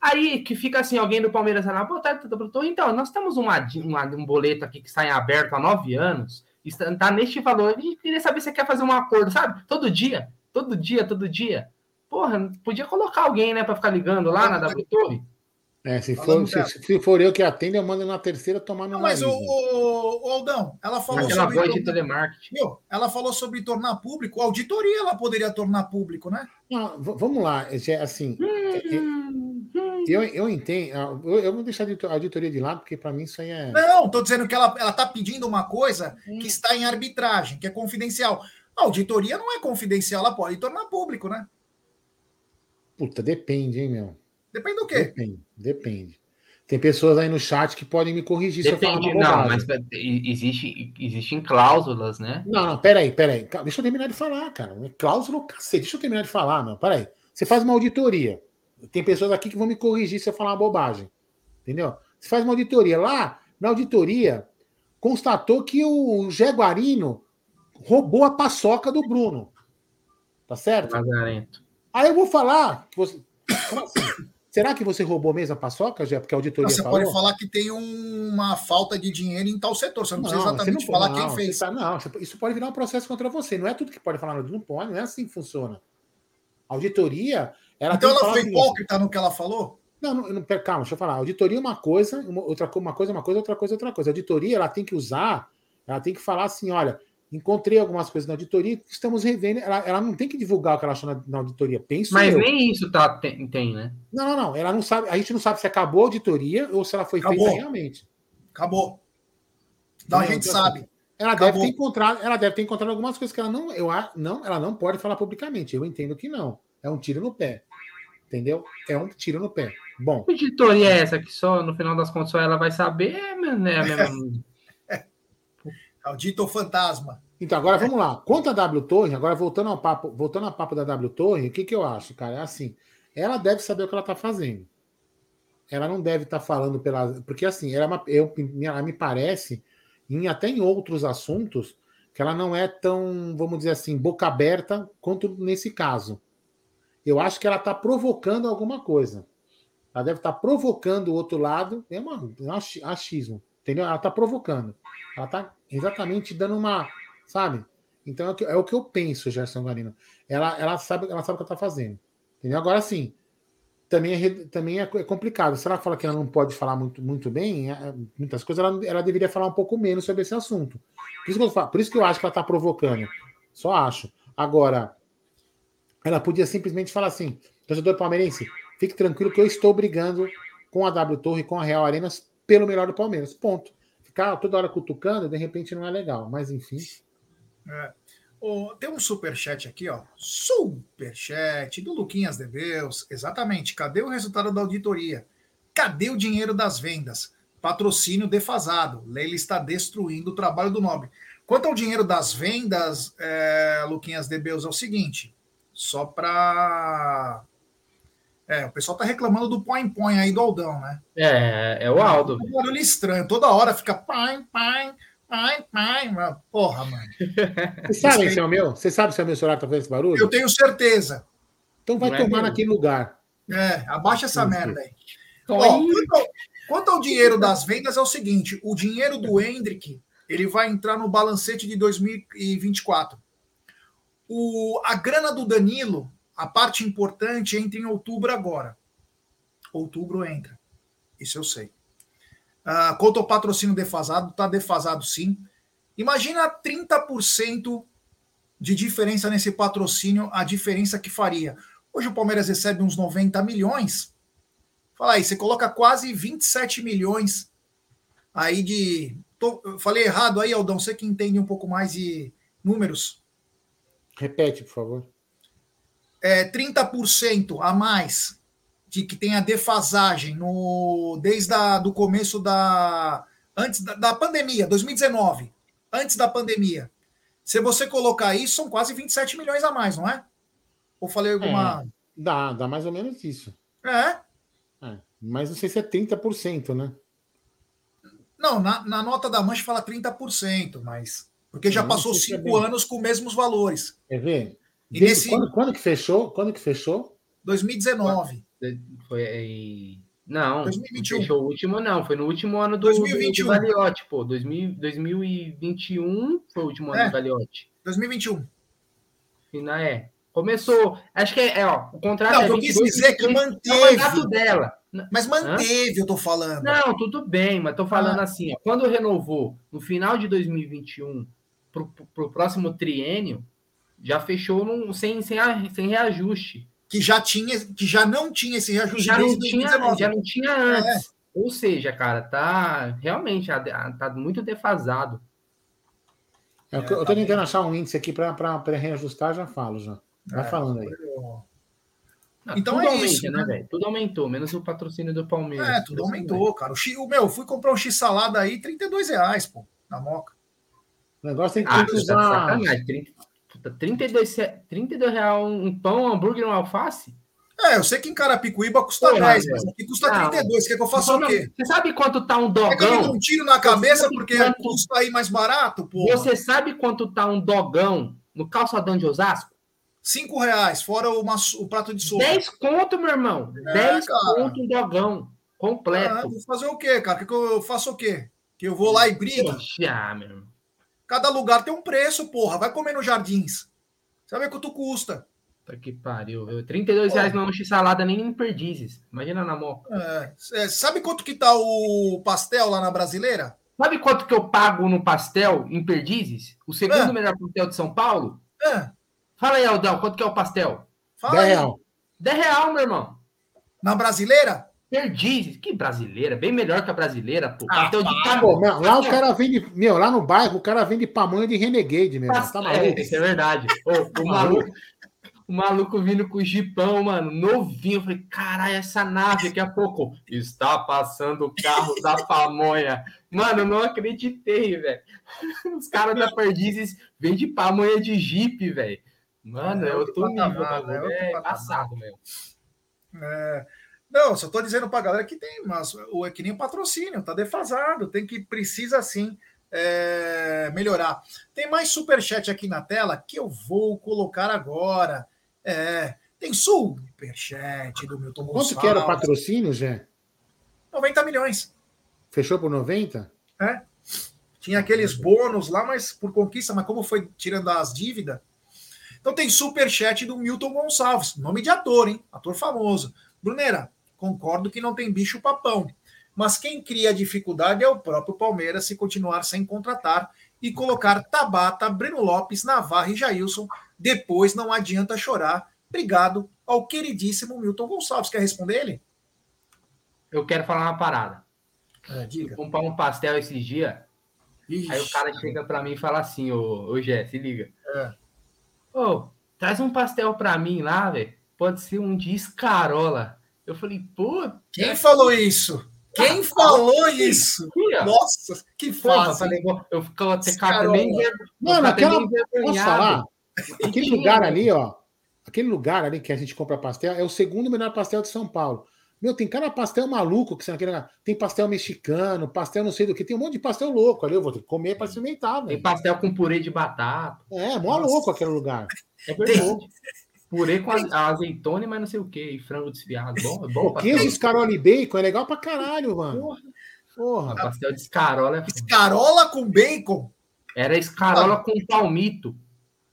Aí que fica assim, alguém do Palmeiras lá, boa tarde, W Torre. Então, nós temos uma, uma- um boleto aqui que está em aberto há nove anos, está tá neste valor. A gente queria saber se você quer fazer um acordo, sabe? Todo dia, todo dia, todo dia. Porra, podia colocar alguém, né, para ficar ligando lá na W Torre. É, se, for, se, se for eu que atendo, eu mando na terceira tomar no Não, mas o, né? o, o Aldão, ela falou Aquela sobre. voz de telemarketing. Meu, ela falou sobre tornar público. A auditoria ela poderia tornar público, né? Não, v- vamos lá, é, assim, Hum, hum. Eu, eu entendo, ah, eu, eu vou deixar a audito- a auditoria de lado, porque para mim isso aí é... Não, estou dizendo que ela está pedindo uma coisa que está em arbitragem, que é confidencial. A auditoria não é confidencial, ela pode tornar público, né? Puta, depende, hein, meu? Depende do quê? Depende, depende. Tem pessoas aí no chat que podem me corrigir se eu Depende, falar uma não, mas existe, existem cláusulas, né? Não, não, peraí, peraí. Deixa eu terminar de falar, cara. É Cláusula, cacete. Deixa eu terminar de falar, meu. Peraí. Você faz uma auditoria. Tem pessoas aqui que vão me corrigir se eu falar uma bobagem. Entendeu? Você faz uma auditoria. Lá, na auditoria, constatou que o Jaguarino roubou a paçoca do Bruno. Tá certo? Lazarento. Aí eu vou falar. Que você... assim? Será que você roubou mesmo a paçoca, Jé? Porque a auditoria Você falou? pode falar que tem uma falta de dinheiro em tal setor. Você não, precisa exatamente não, falar não, quem fez. Tá, não, isso pode virar um processo contra você. Não é tudo que pode falar, não pode, não é assim que funciona. A auditoria. Ela então ela foi hipócrita no que ela falou? Não, não, não, calma, deixa eu falar. Auditoria é uma coisa, uma, outra uma coisa, uma coisa, outra coisa, outra coisa. A auditoria ela tem que usar, ela tem que falar assim: olha, encontrei algumas coisas na auditoria, estamos revendo. Ela, ela não tem que divulgar o que ela achou na, na auditoria. Penso Mas eu. nem isso tá, tem, tem, né? Não, não, não. Ela não sabe. A gente não sabe se acabou a auditoria ou se ela foi Acabou. feita realmente. Acabou. Então a gente então, sabe. Ela Acabou. deve ter encontrado, ela deve ter encontrado algumas coisas que ela não, eu a- não, ela não pode falar publicamente. Eu entendo que não. É um tiro no pé. Entendeu? É um tiro no pé. Bom, Que auditoria é essa que só, no final das contas, só ela vai saber? É, né, a mesma... Auditor fantasma. Então, agora vamos lá. Quanto a W Torre, agora voltando ao papo, voltando ao papo da W Torre, o que, que eu acho, cara? É assim, ela deve saber o que ela está fazendo. Ela não deve estar falando pela. Porque assim, ela, é uma- eu, ela me parece, em, até em outros assuntos, que ela não é tão, vamos dizer assim, boca aberta quanto nesse caso. Eu acho que ela está provocando alguma coisa. Ela deve estar provocando o outro lado. É, é um achi- achismo. Entendeu? Ela está provocando. Ela está exatamente dando uma. Sabe? Então é o que, é o que eu penso, Gerson Galino. Ela, ela, sabe, ela sabe o que ela está fazendo. Entendeu? Agora sim. Também, é, também é, é complicado. Se ela fala que ela não pode falar muito, muito bem, é, muitas coisas, ela, ela deveria falar um pouco menos sobre esse assunto. Por isso que eu, por isso que eu acho que ela está provocando. Só acho. Agora, ela podia simplesmente falar assim: torcedor palmeirense, fique tranquilo que eu estou brigando com a W Torre com a Real Arenas pelo melhor do Palmeiras. Ponto. Ficar toda hora cutucando, de repente não é legal. Mas enfim. Ô, tem um superchat aqui, ó. Superchat do Luquinhas Debeus. Exatamente. Cadê o resultado da auditoria? Cadê o dinheiro das vendas? Patrocínio defasado. Leila está destruindo o trabalho do Nobre. Quanto ao dinheiro das vendas, é, Luquinhas Debeus, é o seguinte. Só para. É, o pessoal tá reclamando do põe-põe aí do Aldão, né? É, é o Aldo. Um barulho estranho. Toda hora fica pai, pai, pai, pai. Mas, Porra, mano. Vocês sabem se é o meu? Você sabe se é o meu celular que tá fazendo esse barulho? Eu tenho certeza. Então vai Não é tomar naquele lugar. É, abaixa essa Isso. merda aí. Ó, quanto, ao, quanto ao dinheiro das vendas, é o seguinte: o dinheiro do Hendrick ele vai entrar no balancete de 2024. O, a grana do Danilo, a parte importante, entra em outubro agora. Outubro entra. Isso eu sei. Ah, quanto ao patrocínio defasado, está defasado sim. Imagina 30% de diferença nesse patrocínio, a diferença que faria. Hoje o Palmeiras recebe uns 90 milhões. Fala aí, você coloca quase 27 milhões aí de. Tô, falei errado aí, Aldão, você que entende um pouco mais de números. Repete, por favor. É, 30% a mais de que tem a defasagem no, desde a, do começo da. Antes da, da pandemia, 2019. Antes da pandemia. Se você colocar isso, são quase 27 milhões a mais, não é? Ou falei alguma. Dá, dá mais ou menos isso. É. É, mas não sei se é 30%, né? Não, na, na nota da Mancha fala 30%, mas. Porque já passou é cinco anos com os mesmos valores. Quer ver? E nesse- quando, quando que fechou? Quando que fechou? 2019. Foi. Não, 2021. não fechou o último, não. Foi no último ano do, 2021. do Gagliotti, pô. 2000, 2021 foi o último ano É. do Gagliotti. 2021. E na é. Começou. Acho que é, é, ó. O contrato Não, é eu quis 22, dizer que 23, manteve. É o mandato dela. Mas manteve, eu tô falando. Não, tudo bem, mas tô falando Ah. assim, ó, quando renovou no final de 2021 pro, pro, pro próximo triênio, já fechou num, sem, sem, a- sem reajuste. Que já tinha, que já não tinha esse reajuste já não, tinha, 2019. já não tinha antes. Ou seja, cara, tá realmente tá muito defasado. É, eu É, tô tá tentando bem. achar um índice aqui para reajustar, já falo já. Vai É. falando aí. Não, Então tudo é aumenta, isso, né, né? velho? Tudo aumentou, menos o patrocínio do Palmeiras. É, tudo aumentou, cara. O, X, o meu, fui comprar um X-salada aí, 32 reais, pô, na moca. O negócio tem que, Ah, tem que tá de usar. sacanagem. 30, puta, 32, ce- 32 reais um pão, um hambúrguer e um alface? É, eu sei que em Carapicuíba custa Porra, 10, velho. mas aqui custa Não. 32. Quer que eu faça o quê? Você sabe quanto tá um Quer que eu me dê dogão? um tiro na cabeça porque quanto- custa aí mais barato, pô? Você sabe quanto tá um dogão no calçadão de Osasco? 5 reais, fora o, maço- o prato de sopa. 10 conto, meu irmão. É, 10 cara. conto um dogão. Ah, Completo. vou fazer o quê, cara? Quer que eu faça o quê? Que eu vou lá e brigo? Poxa, meu irmão. Cada lugar tem um preço, porra. Vai comer nos jardins. Você vai ver quanto custa. Puta que pariu. viu? 32 reais não lanche salada nem em perdizes. Imagina na moca. É, é, sabe quanto que tá o pastel lá na brasileira? Sabe quanto que eu pago no pastel em perdizes? O segundo Ah. melhor pastel de São Paulo? É, Fala aí, Aldão, quanto que é o pastel? fala 10 aí. real. 10 real, meu irmão. Na brasileira? Perdizes. Que brasileira. Bem melhor que a brasileira, pô. Ah, Pastel de lá o cara vende. Meu, lá no bairro, o cara vende pamonha de Renegade, meu irmão. Tá É, maluco? isso é verdade. Ô, o, maluco, o maluco vindo com o jipão, mano, novinho. Eu falei, caralho, essa nave daqui a pouco está passando o carro da pamonha. Mano, eu não acreditei, velho. Os caras da Perdizes vendem pamonha de jipe, velho. Mano, É é outro outro nível, patamar, bagulho. é É passado, meu. É, não, só tô dizendo pra galera que tem, mas o é que nem o patrocínio, tá defasado, tem que precisa sim é, melhorar. Tem mais superchat aqui na tela que eu vou colocar agora. É, tem superchat do Milton Quanto Gonçalves. que era o patrocínio, Zé? 90 milhões. Fechou por 90? Tinha aqueles bônus lá, mas por conquista, mas como foi tirando as dívidas. Então tem superchat do Milton Gonçalves, nome de ator, hein? Ator famoso. Bruneira, concordo que não tem bicho papão. Mas quem cria dificuldade é o próprio Palmeiras se continuar sem contratar e colocar Tabata, Breno Lopes, Navarra e Jailson. Depois não adianta chorar. Obrigado ao queridíssimo Milton Gonçalves. Quer responder ele? Eu quero falar uma parada. É, diga. Comprar um pastel esses dias. Ixi, Aí o cara chega pra mim e fala assim, ô, ô Jé, se liga. É. Ô, traz um pastel pra mim lá, velho. Pode ser um de escarola. Eu falei, pô, Quem falou isso? Quem falou isso? Nossa, que falei, vou- eu fico até Escarola. bem Mano, aquela. Posso falar? Aquele lugar ali, ó. Aquele lugar ali que a gente compra pastel é o segundo melhor pastel de São Paulo. Meu, tem cada pastel maluco que você naquele. Tem pastel mexicano, pastel não sei do que. Tem um monte de pastel louco ali. Eu vou ter que comer para experimentar, Tem velho. pastel com purê de batata. É, mó Nossa. louco aquele lugar. É verdade. Purê com a- azeitona e mais não sei o que. E frango desfiado. Bom, é bom. Queijo escarola e bacon é legal pra caralho, mano. Porra. Porra. Pastel de escarola é. Escarola com bacon? Era escarola com palmito.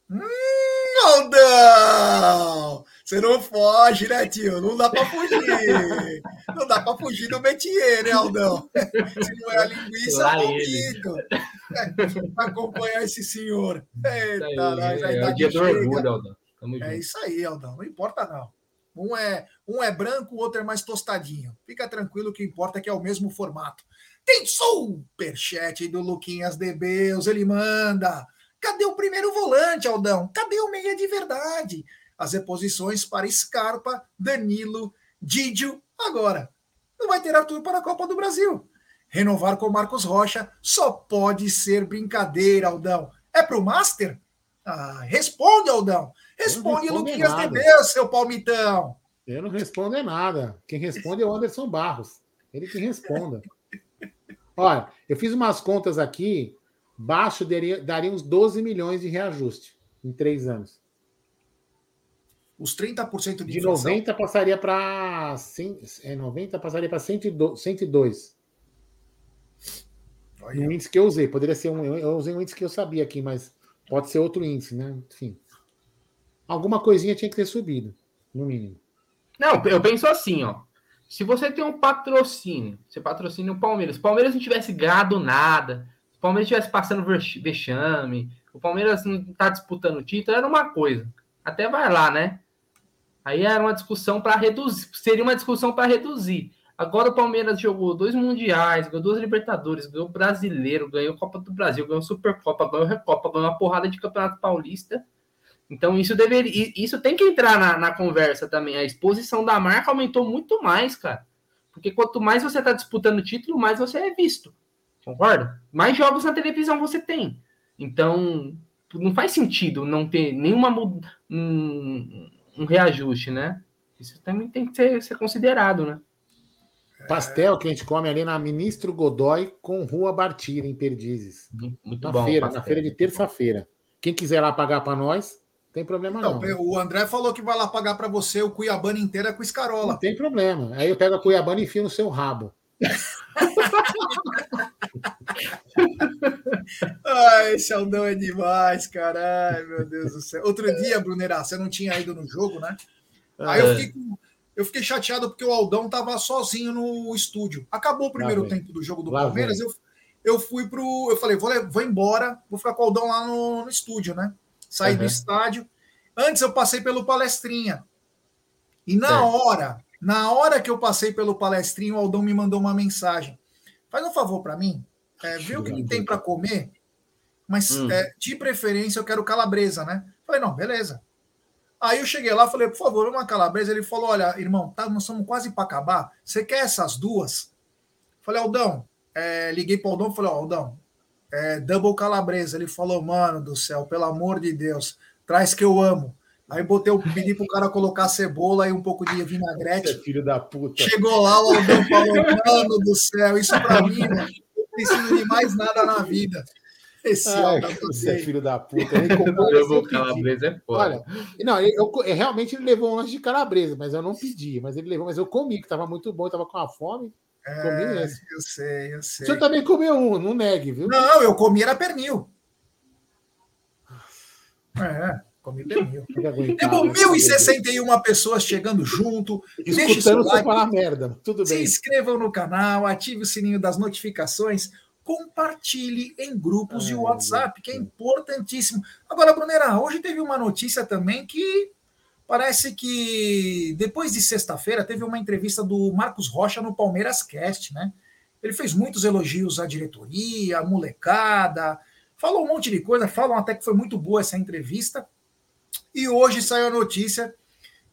Não, não! Você não foge, né, tio? Não dá pra fugir. Não dá pra fugir do métier, né, Aldão? Se não é a linguiça, Lá é o ele. palmito. Pra acompanhar esse senhor. Isso aí, Eita, nós, a é, o dia do orgulho, Aldão. Tamo junto. É isso aí, Aldão. Não importa, não. Um é, um é branco, o outro é mais tostadinho. Fica tranquilo, o que importa é que é o mesmo formato. Tem superchat do Luquinhas Debeus, ele manda. Cadê o primeiro volante, Aldão? Cadê o meia de verdade? As reposições para Scarpa, Danilo, Didio, agora. Não vai ter Arthur para a Copa do Brasil. Renovar com Marcos Rocha só pode ser brincadeira, Aldão. É pro Master? Ah, responde, Aldão. Responde, Luquinhas nada. Debeus, seu palmitão. Eu não respondo é nada. Quem responde é o Anderson Barros. Ele que responda. Olha, eu fiz umas contas aqui. Baixo daria, daria uns 12 milhões de reajuste em três anos. Os 30% de, De inflação. 90 passaria para. É, 90 passaria para 102. 102 Olha, no índice que eu usei. Poderia ser um. Eu usei um índice que eu sabia aqui, mas pode ser outro índice, né? Enfim. Alguma coisinha tinha que ter subido, no mínimo. Não, eu penso assim, ó. Se você tem um patrocínio, você patrocina o Palmeiras, se o Palmeiras não tivesse ganhado nada, se o Palmeiras estivesse passando vex- vexame, o Palmeiras não tá disputando o título, era uma coisa. Até vai lá, né? Aí era uma discussão para reduzir, seria uma discussão para reduzir. Agora o Palmeiras jogou dois mundiais, ganhou duas Libertadores, ganhou Brasileiro, ganhou Copa do Brasil, ganhou Supercopa, ganhou Recopa, ganhou uma porrada de Campeonato Paulista. Então isso deveria, isso tem que entrar na, na conversa também. A exposição da marca aumentou muito mais, cara. Porque quanto mais você está disputando título, mais você é visto. Concorda? Mais jogos na televisão você tem. Então não faz sentido não ter nenhuma um, um reajuste, né? Isso também tem que ser, ser considerado, né? Pastel que a gente come ali na Ministro Godoy com Rua Bartira, em Perdizes. Muito na bom. feira, pastel. na feira de terça-feira. Quem quiser lá pagar para nós, tem problema Não, não. o André falou que vai lá pagar para você o Cuiabana inteira com Não escarola. tem problema. Aí eu pego a cuiabana e enfio no seu rabo. Ai, esse Aldão é demais, caralho, meu Deus do céu. Outro dia, Brunerá, você não tinha ido no jogo, né? Aí eu É. fiquei, com- eu fiquei chateado porque o Aldão tava sozinho no estúdio. Acabou o primeiro Lá vem. tempo do jogo do Lá Palmeiras, eu, eu fui pro. Eu falei, vou, vou embora, vou ficar com o Aldão lá no, no estúdio, né? Saí do Uhum. estádio. Antes eu passei pelo palestrinha. E na Certo. hora, na hora que eu passei pelo palestrinho, o Aldão me mandou uma mensagem. Faz um favor para mim, é, vê o que, que tem para comer, mas Hum. é, de preferência eu quero calabresa, né? Falei, não, beleza. Aí eu cheguei lá, falei, por favor, uma calabresa. Ele falou, olha, irmão, tá, nós estamos quase para acabar. Você quer essas duas? Falei, Aldão, é, liguei para o Aldão, falei, ó, Aldão, é, double calabresa. Ele falou, mano do céu, pelo amor de Deus, traz que eu amo. Aí botei, eu pedi pro cara colocar cebola e um pouco de Você é vinagrete. filho da puta. Chegou lá, o Aldão falou, mano do céu, isso pra mim, mano, não preciso de mais nada na vida. Esse Ai, Aldão, eu você é filho da puta. Pedi. calabresa é foda. Olha, não, eu, eu- eu- realmente ele levou um lanche de calabresa, mas eu não pedi. Mas ele levou, mas eu comi, que tava muito bom, eu tava com uma fome. Comi É, esse. eu sei, eu sei. senhor também comeu um, não negue, viu? Não, eu comi era pernil. É, comi pernil. Temos né? 1.061 pessoas chegando junto. Deixe seu Escutando você like, falar merda. Tudo se bem. inscrevam no canal, ative o sininho das notificações, compartilhe em grupos de Ai, WhatsApp, que é importantíssimo. Agora, Brunera, hoje teve uma notícia também que parece que depois de sexta-feira teve uma entrevista do Marcos Rocha no Palmeiras Cast, né? Ele fez muitos elogios à diretoria, à molecada, falou um monte de coisa, falam até que foi muito boa essa entrevista. E hoje saiu a notícia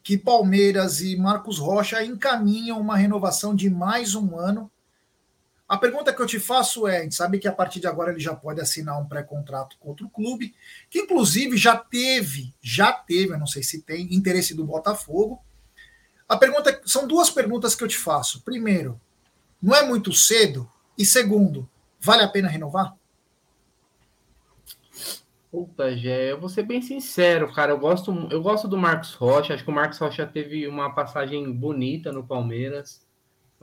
que Palmeiras e Marcos Rocha encaminham uma renovação de mais um ano. A pergunta que eu te faço é: a gente sabe que a partir de agora ele já pode assinar um pré-contrato com outro clube, que inclusive já teve, já teve, eu não sei se tem, interesse do Botafogo. A pergunta são duas perguntas que eu te faço. Primeiro, não é muito cedo? E segundo, vale a pena renovar? Puta, Gé, eu vou ser bem sincero, cara. Eu gosto, eu gosto do Marcos Rocha. Acho que o Marcos Rocha teve uma passagem bonita no Palmeiras.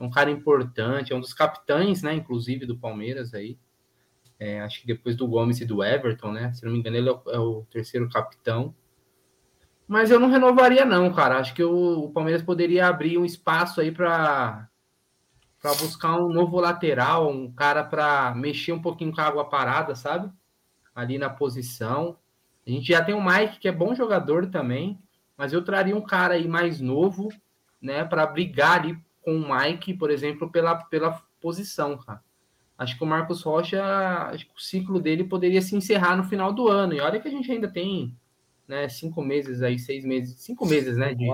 Um cara importante, é um dos capitães, né? Inclusive do Palmeiras aí. É, acho que depois do Gomes e do Everton, né? Se não me engano, ele é o, é o terceiro capitão. Mas eu não renovaria, não, cara. Acho que o, o Palmeiras poderia abrir um espaço aí para para buscar um novo lateral, um cara para mexer um pouquinho com a água parada, sabe? ali na posição. A gente já tem o Mike, que é bom jogador também, mas eu traria um cara aí mais novo, né, para brigar ali com o Mike, por exemplo, pela, pela posição, cara. Acho que o Marcos Rocha, acho que o ciclo dele poderia se encerrar no final do ano. E olha que a gente ainda tem, né, cinco meses aí, seis meses, cinco meses, né, de,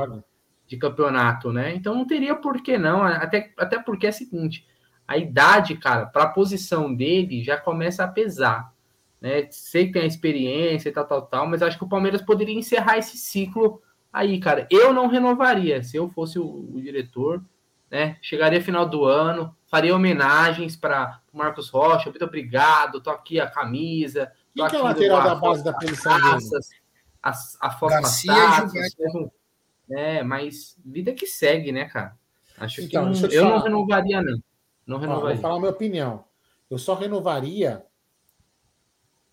de campeonato, né? Então não teria por que não, até, até porque é o seguinte, a idade, cara, para a posição dele já começa a pesar, né? Sei que tem a experiência e tal, tal, tal, mas acho que o Palmeiras poderia encerrar esse ciclo aí, cara. Eu não renovaria, se eu fosse o, o diretor, né? Chegaria final do ano, faria homenagens para Marcos Rocha, muito obrigado, tô aqui a camisa, tô Quem que é o lateral a da foto base da taças, a, a foto Garcia das e taças, Gilberto. mesmo- é, mas vida que segue, né, cara? Acho Então, que não, eu eu não renovaria, não. Não Ó, renovaria. vou falar a minha opinião. Eu só renovaria.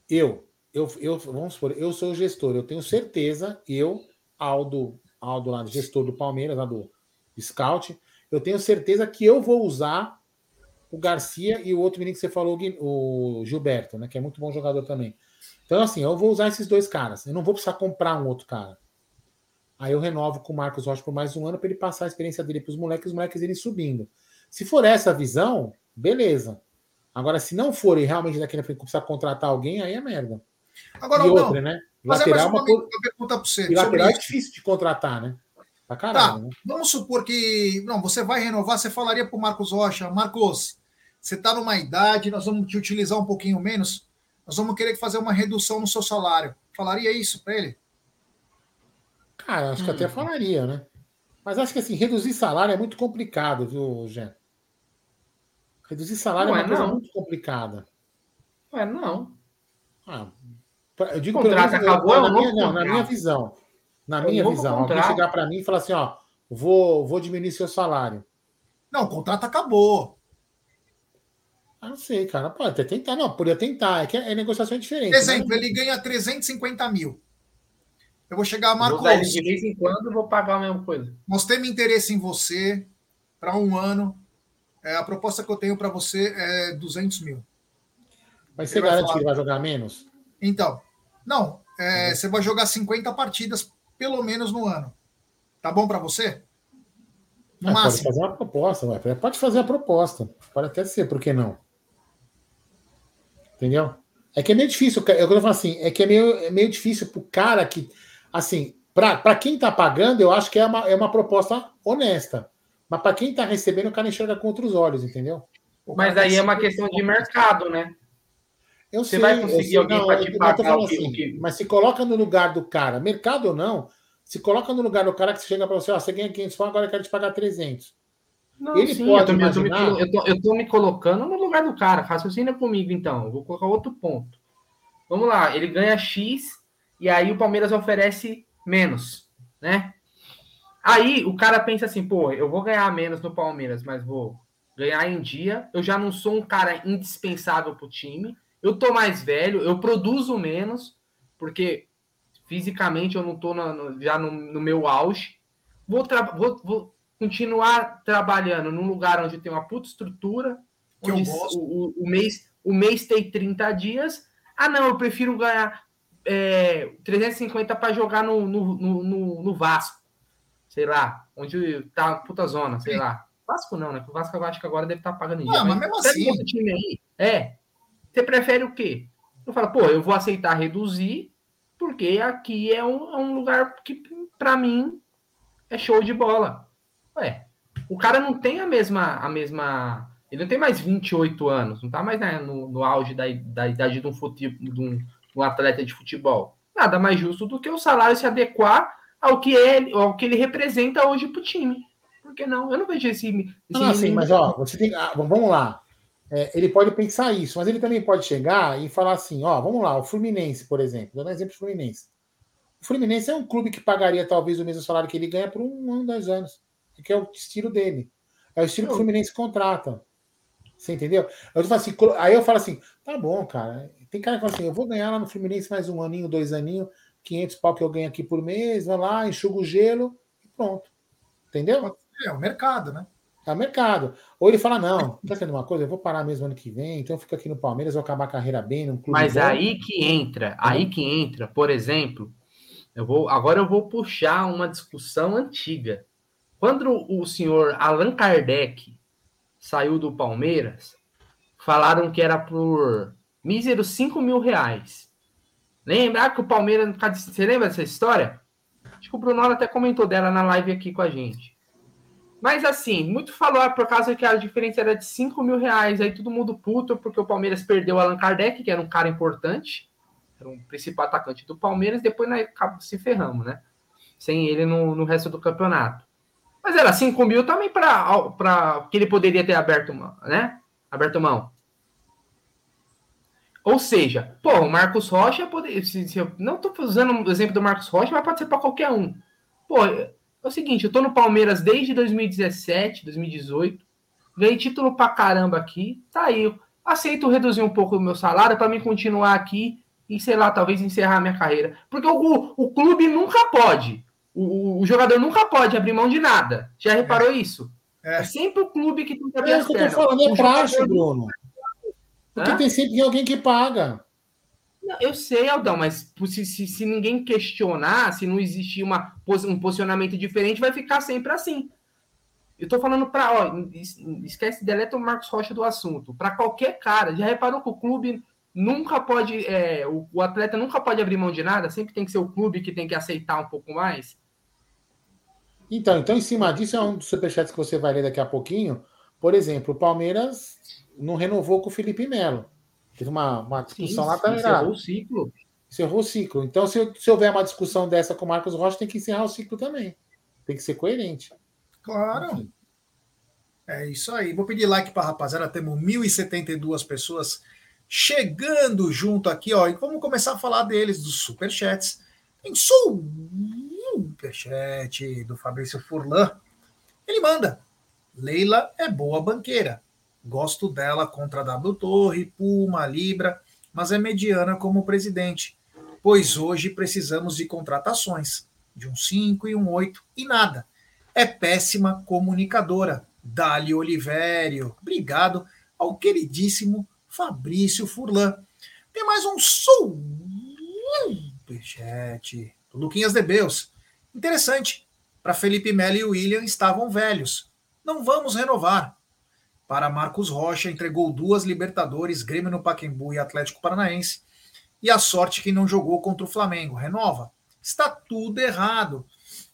Eu, eu, eu, vamos supor, eu sou o gestor, eu tenho certeza, eu, Aldo, Aldo lá, gestor do Palmeiras, lá do Scout, eu tenho certeza que eu vou usar o Garcia e o outro menino que você falou, o Gilberto, né? Que é muito bom jogador também. Então, assim, eu vou usar esses dois caras. Eu não vou precisar comprar um outro cara. Aí eu renovo com o Marcos Rocha por mais um ano para ele passar a experiência dele para os moleques, os moleques irem subindo. Se for essa a visão, beleza. Agora, se não for e realmente daqui na frente precisar contratar alguém, aí é merda. Agora, e outra, né? fazer mais Lateral, é uma, uma pergunta para você. e lateral é difícil de contratar, né? Pra caralho, Tá, né? vamos supor que. Não, você vai renovar, você falaria para o Marcos Rocha, Marcos, você está numa idade, nós vamos te utilizar um pouquinho menos, nós vamos querer fazer uma redução no seu salário. Falaria isso para ele? Cara, acho que até falaria, né? Mas acho que assim, reduzir salário é muito complicado, viu, Gé? Reduzir salário Não é é, uma coisa não. muito complicada. Ué, não. Ah, eu digo O contrato menos acabou, na, é minha, não, na minha visão. Na É um minha novo visão. Alguém contrato. chegar para mim e falar assim, ó, vou, vou diminuir seu salário. Não, o contrato acabou. Ah, não sei, cara. Pode até tentar. Não, podia tentar. É que é negociação diferente. Exemplo, né? ele ganha 350 mil. Eu vou chegar a Vou Marcos. de vez em quando vou pagar a mesma coisa. Nós temos interesse em você para um ano. É, a proposta que eu tenho para você é 200 mil. Mas você Ele vai garante falar- que ele vai jogar menos? Então, não, é, você vai jogar 50 partidas pelo menos no ano. Tá bom para você? No pode máximo. fazer uma proposta, ué. Pode fazer a proposta. Pode até ser, por que não? Entendeu? É que é meio difícil. É o que eu falo assim, é que é meio, é meio difícil pro cara que. Assim, para quem tá pagando, eu acho que é uma, é uma proposta honesta. Mas para quem tá recebendo, o cara enxerga com outros olhos, entendeu? Mas aí é uma vai- questão de mercado, né? Eu Você sei, vai conseguir sei, alguém eu- te pagar o que- assim, o que- Mas se coloca no lugar do cara, mercado ou não, se coloca no lugar do cara que chega para você, ó, você ganha 500 pau, agora eu quero te pagar 300. Não, Ele sim, pode eu, tô, me- eu, tô me, imaginar- eu, tô, eu tô me colocando no lugar do cara. Raciocina comigo, então. Eu vou colocar outro ponto. Vamos lá, ele ganha X e aí o Palmeiras oferece menos, né? Aí o cara pensa assim, pô, eu vou ganhar menos no Palmeiras, mas vou ganhar em dia. Eu já não sou um cara indispensável pro time. Eu tô mais velho, eu produzo menos, porque fisicamente eu não tô na- no- já no, no meu auge. Vou, vou, vou continuar trabalhando num lugar onde tem uma puta estrutura, Que eu onde gosto. o, o- o mês, o mês tem 30 dias. Ah, não, eu prefiro ganhar é, 350 para jogar no, no, no, no- Vasco. Sei lá, onde tá uma puta zona, sei lá. Vasco não, né? O Vasco eu acho que agora deve estar pagando em dia. Não, mas mesmo assim- time aí. É. Você prefere o quê? Eu falo, pô, eu vou aceitar reduzir, porque aqui é um, é um lugar que, para mim, é show de bola. Ué, o cara não tem a mesma. A mesma ele não tem mais 28 anos, não tá mais né, no, no auge da, da idade de um, fute, de, um, de um atleta de futebol. Nada mais justo do que o salário se adequar ao que ele, ao que ele representa hoje pro time. Por que não? Eu não vejo esse. esse Não, assim, menino- mas ó, você tem. ah, vamos lá. É, ele pode pensar isso, mas ele também pode chegar e falar assim: ó, vamos lá, o Fluminense, por exemplo, dando um exemplo do Fluminense. O Fluminense é um clube que pagaria talvez o mesmo salário que ele ganha por um ano, dois anos, que é o estilo dele. É o estilo que o Fluminense contrata. Você entendeu? Eu falo assim, aí eu falo assim: tá bom, cara. Tem cara que fala assim: eu vou ganhar lá no Fluminense mais um aninho, dois aninhos, 500 pau que eu ganho aqui por mês, vai lá, enxuga o gelo e pronto. Entendeu? É o mercado, né? É o mercado. Ou ele fala, não, tá sendo uma coisa, eu vou parar mesmo ano que vem, então eu fico aqui no Palmeiras, vou acabar a carreira bem, num clube Mas bom. aí que entra, aí que entra, por exemplo, eu vou agora eu vou puxar uma discussão antiga. Quando o senhor Allan Kardec saiu do Palmeiras, falaram que era por míseros 5 mil reais. Lembrar que o Palmeiras. Você lembra dessa história? Acho que o Bruno até comentou dela na live aqui com a gente. Mas assim, muito falou ah, por causa que a diferença era de 5 mil reais. Aí todo mundo puto porque o Palmeiras perdeu o Allan Kardec, que era um cara importante, era um principal atacante do Palmeiras, depois nós se ferramos, né? Sem ele no, no resto do campeonato. Mas era 5 mil também para que ele poderia ter aberto mão, né? Aberto mão. Ou seja, pô, o Marcos Rocha poderia. Não estou usando o exemplo do Marcos Rocha, mas pode ser para qualquer um. Pô, é o seguinte, eu tô no Palmeiras desde 2017, 2018, ganhei título pra caramba aqui, tá aí. Eu aceito reduzir um pouco o meu salário para mim continuar aqui e, sei lá, talvez encerrar minha carreira. Porque o, o clube nunca pode. O, o, jogador nunca pode abrir mão de nada. Já reparou isso? É. É sempre o clube que tem que abrir É as o que eu tô falando, é praxe, Bruno. Porque Hã? tem sempre alguém que paga. Eu sei, Aldão, mas se, se, se ninguém questionar, se não existir uma, um posicionamento diferente, vai ficar sempre assim. Eu tô falando para, ó, es- esquece, deleta o Marcos Rocha do assunto. Para qualquer cara, já reparou que o clube nunca pode, é, o, o atleta nunca pode abrir mão de nada, sempre tem que ser o clube que tem que aceitar um pouco mais. Então, então, em cima disso, é um dos superchats que você vai ler daqui a pouquinho. Por exemplo, o Palmeiras não renovou com o Felipe Melo. Teve uma, uma discussão lá também. encerrou o ciclo. Encerrou o ciclo. Então, se, se houver uma discussão dessa com o Marcos Rocha, tem que encerrar o ciclo também. Tem que ser coerente. Claro. Enfim. É isso aí. Vou pedir like para a rapaziada. Temos 1.072 pessoas chegando junto aqui, ó. E vamos começar a falar deles, dos superchats. Tem superchat do Fabrício Furlan. Ele manda. Leila é boa banqueira. Gosto dela contra a W Torre, Puma, Libra, mas é mediana como presidente. Pois hoje precisamos de contratações, de um 5 e um 8 e nada. É péssima comunicadora. Dali Olivério. Obrigado ao queridíssimo Fabrício Furlan. Tem mais um superchat do Luquinhas de Beus. Interessante. Para Felipe Melo e William estavam velhos. Não vamos renovar. Para Marcos Rocha, entregou duas Libertadores, Grêmio no Paquembu e Atlético Paranaense. E a sorte que não jogou contra o Flamengo. Renova. Está tudo errado.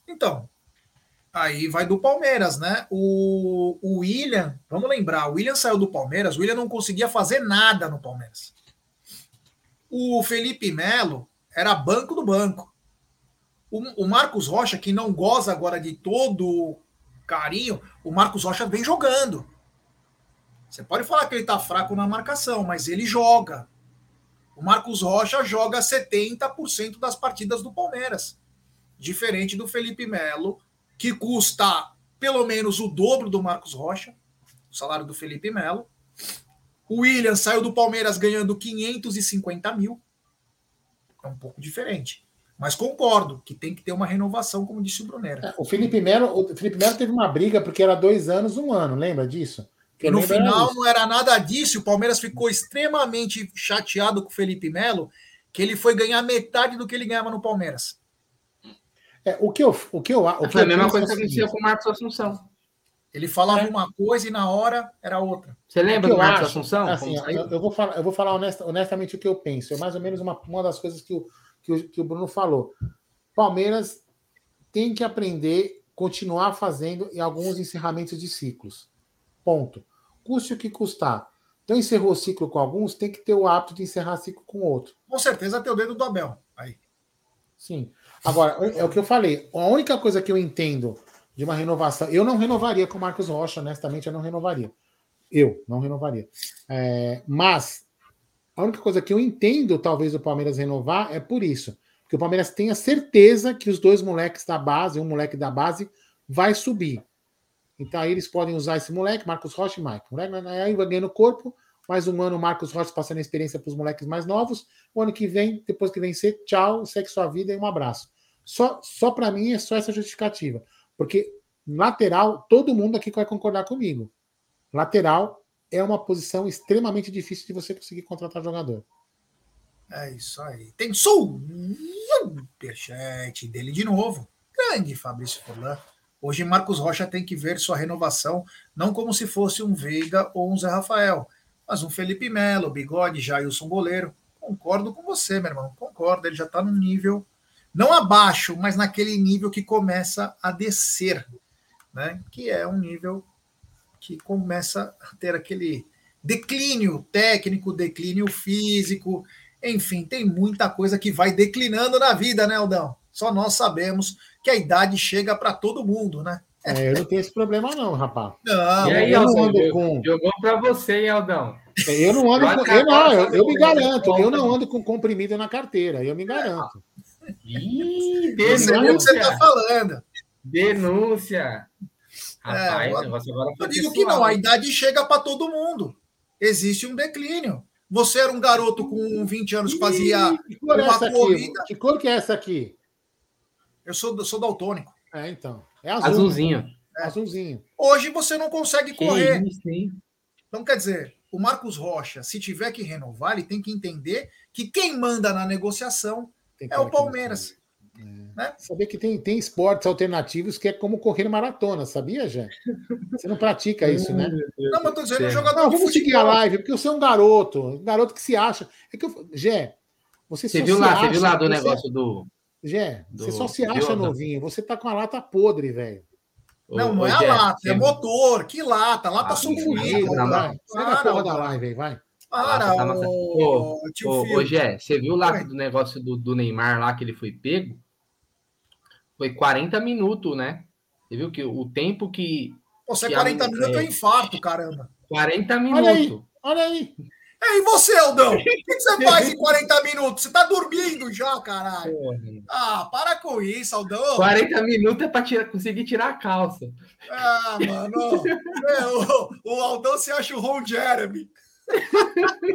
Então, Aí vai do Palmeiras, né? O, o William, vamos lembrar, o William saiu do Palmeiras, o William não conseguia fazer nada no Palmeiras. O Felipe Melo era banco do banco. O, o Marcos Rocha, que não goza agora de todo carinho, o Marcos Rocha vem jogando. Você pode falar que ele tá fraco na marcação, mas ele joga. O Marcos Rocha joga 70% das partidas do Palmeiras. Diferente do Felipe Melo, que custa pelo menos o dobro do Marcos Rocha, o salário do Felipe Melo. O William saiu do Palmeiras ganhando 550 mil. É um pouco diferente. Mas concordo que tem que ter uma renovação, como disse o Brunera. O Felipe Melo, o Felipe Melo teve uma briga porque era dois anos, um ano, lembra disso? Que no final não era nada disso. O Palmeiras ficou extremamente chateado com o Felipe Melo, que ele foi ganhar metade do que ele ganhava no Palmeiras. É, o que eu. O que eu, o que Foi a mesma coisa que acontecia com o Marcos Assunção. Ele falava é. uma coisa e na hora era outra. Você lembra do Marcos acho, Assunção? Assim, eu, eu, vou falar, eu vou falar honesta, honestamente o que eu penso. É mais ou menos uma, uma das coisas que o, que, o, que o Bruno falou. Palmeiras tem que aprender, continuar fazendo em alguns encerramentos de ciclos. Ponto. Custe o que custar. Então, encerrou o ciclo com alguns, tem que ter o hábito de encerrar ciclo com outro. Com certeza tem o dedo do Abel. Aí. Sim. Agora, é o que eu falei. A única coisa que eu entendo de uma renovação, eu não renovaria com o Marcos Rocha, honestamente, eu não renovaria. Eu não renovaria. É, mas a única coisa que eu entendo, talvez, o Palmeiras renovar é por isso. Porque o Palmeiras tenha certeza que os dois moleques da base, um moleque da base, vai subir. Então aí eles podem usar esse moleque, Marcos Rocha e Mike. O moleque aí vai ganhando corpo, mais um ano Marcos Rocha passando a experiência para os moleques mais novos. O ano que vem, depois que vencer, tchau, segue sua vida e um abraço. Só, só para mim é só essa justificativa. Porque lateral, todo mundo aqui vai concordar comigo. Lateral é uma posição extremamente difícil de você conseguir contratar jogador. É isso aí. Tem superchat dele de novo. Grande Fabrício Furlan. Hoje Marcos Rocha tem que ver sua renovação não como se fosse um Veiga ou um Zé Rafael, mas um Felipe Melo, Bigode, Jailson Goleiro. Concordo com você, meu irmão. Concordo. Ele já está num nível não abaixo, mas naquele nível que começa a descer, né? Que é um nível que começa a ter aquele declínio técnico, declínio físico, enfim, tem muita coisa que vai declinando na vida, né, Aldão? Só nós sabemos que a idade chega para todo mundo, né? É, eu não tenho esse problema, não, rapaz. Não, e aí, eu Aldão, não ando com... jogou para você, hein, Aldão? Eu não ando com. Eu, não, eu, eu me garanto, eu não ando com comprimido na carteira, eu me garanto. Ih, denúncia. o que você está falando. Denúncia. Rapaz, é, o negócio agora Eu digo que não, a idade chega para todo mundo. Existe um declínio. Você era um garoto com 20 anos fazia que é uma é corrida. Que cor que é essa aqui? Eu sou, sou daltônico. É, então. É azul. Azulzinho. É. Azulzinho. Hoje você não consegue correr. Sim, Então, quer dizer, o Marcos Rocha, se tiver que renovar, ele tem que entender que quem manda na negociação é o Palmeiras. É. Né? Saber que tem, tem esportes alternativos que é como correr maratona, sabia, Jé? Você não pratica isso, né? Não, mas eu tô dizendo, um jogador. Não, vamos seguir a live, porque você é um garoto, um garoto que se acha. É que eu, Jé, você, você viu lá, acha, você viu lá do você, negócio do. Jé, do, você só se acha novinho, você tá com a lata podre, velho. Não, não é a lata, é motor. Que lata? Lata ah, subfluída. Sai da porra da live aí, vai. Para, tá ô, ô, ô, ô Gé, você viu lá do negócio do, do, Neymar lá que ele foi pego? Foi 40 minutos, né? Você viu que o tempo que. Pô, Você é que 40 a- minutos, eu é. infarto, caramba. 40 Olha aí. minutos. Olha aí. É, E você, Aldão? O que, você faz em 40 minutos? Você tá dormindo já, caralho. Ah, para com isso, Aldão. 40 minutos é pra tirar- conseguir tirar a calça. Ah, mano. É, o, o Aldão se acha o Ron Jeremy.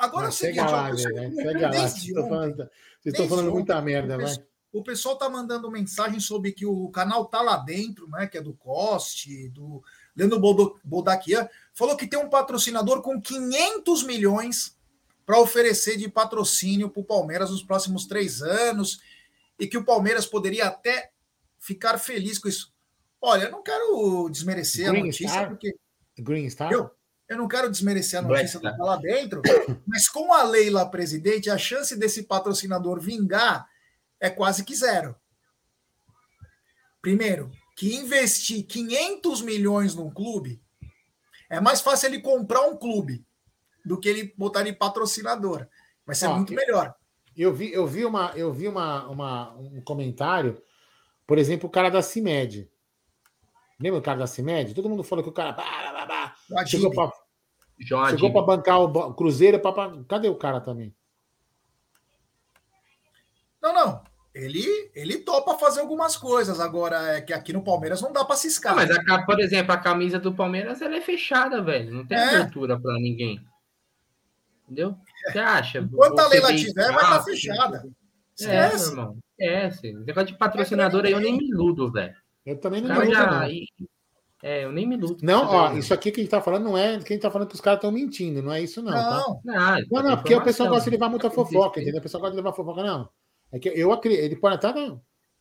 Agora é o seguinte, lá, pessoal. Chega lá. Vocês estão falando, vocês falando muita merda, vai. O pessoal tá mandando mensagem sobre que o canal tá lá dentro, né? Que é do Coste, do Leandro Boldaquian, falou que tem um patrocinador com 500 milhões para oferecer de patrocínio para o Palmeiras nos próximos três anos e que o Palmeiras poderia até ficar feliz com isso. Olha, eu não quero desmerecer Green a notícia, Star? porque Green Star? eu, eu não quero desmerecer a notícia do lá dentro, mas com a Leila presidente, a chance desse patrocinador vingar é quase que zero. Primeiro, que investir 500 milhões num clube é mais fácil ele comprar um clube do que ele botar de patrocinador. Vai ser Ó, muito eu- melhor. Eu vi, eu vi, uma, eu vi uma, uma- um comentário, por exemplo, o cara da CIMED. Lembra o cara da CIMED? Todo mundo falou que o cara bah, bah, bah, chegou para chegou pra bancar o Cruzeiro. Pra, pra- Cadê o cara também? Não, não. Ele, ele topa fazer algumas coisas. Agora, é que aqui no Palmeiras não dá para ciscar. mas, a, por exemplo, a camisa do Palmeiras ela é fechada, velho. Não tem É. abertura pra ninguém. Entendeu? Você acha? Enquanto a Leila tiver, vai espaço, estar fechada. É, Esquece. meu irmão. Esquece. Negócio de patrocinador aí eu nem me iludo, velho. Eu também não me iludo, não. É, eu nem me iludo. Não, ó, isso aqui que a gente tá falando não é quem tá falando que os caras estão mentindo, não é isso, não. tá? Não, Não, Não, não, porque o pessoal gosta de levar muita fofoca, entendeu? O pessoal gosta de levar fofoca, não. É que eu acredito, ele pode até. Não,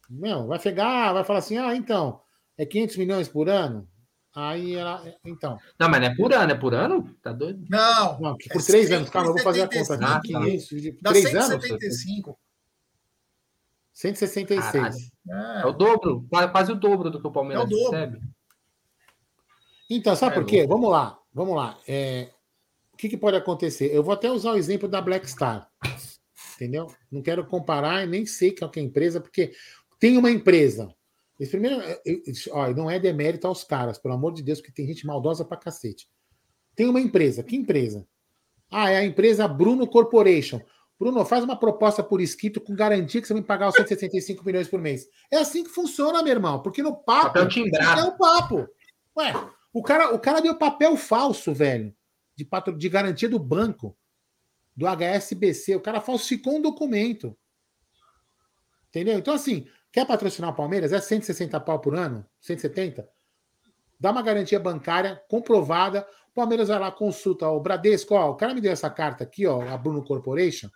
não, vai pegar, vai falar assim, ah, então, é 500 milhões por ano? Aí ela. Então, Não, mas não é por ano, é por ano? Tá doido? não. não, por É três anos, calma, eu vou fazer a conta. 175. Ah, aqui. tá. 500 de Dá três anos? 175. 166. É. É o dobro, qua- quase o dobro do que o Palmeiras É o dobro. recebe. Então, sabe É por quê? Vamos lá, vamos lá. É, o que, que pode acontecer? Eu vou até usar o exemplo da Black Star. Entendeu? Não quero comparar nem sei qual que é a empresa, porque tem uma empresa. Esse primeiro, eu- eu- ó, não é demérito aos caras, pelo amor de Deus, porque tem gente maldosa pra cacete. Tem uma empresa. Que empresa? Ah, é a empresa Bruno Corporation. Bruno, faz uma proposta por escrito com garantia que você vai me pagar os 165 milhões por mês. É assim que funciona, meu irmão. Porque no papo. É o papo. Ué, o cara, o cara deu papel falso, velho, de, patro, de garantia do banco, do HSBC. O cara falsificou um documento. Entendeu? Então, assim, quer patrocinar o Palmeiras? É 160 pau por ano? 170? Dá uma garantia bancária comprovada. O Palmeiras vai lá, consulta o Bradesco. Ó, o cara me deu essa carta aqui, ó, a Bruno Corporation.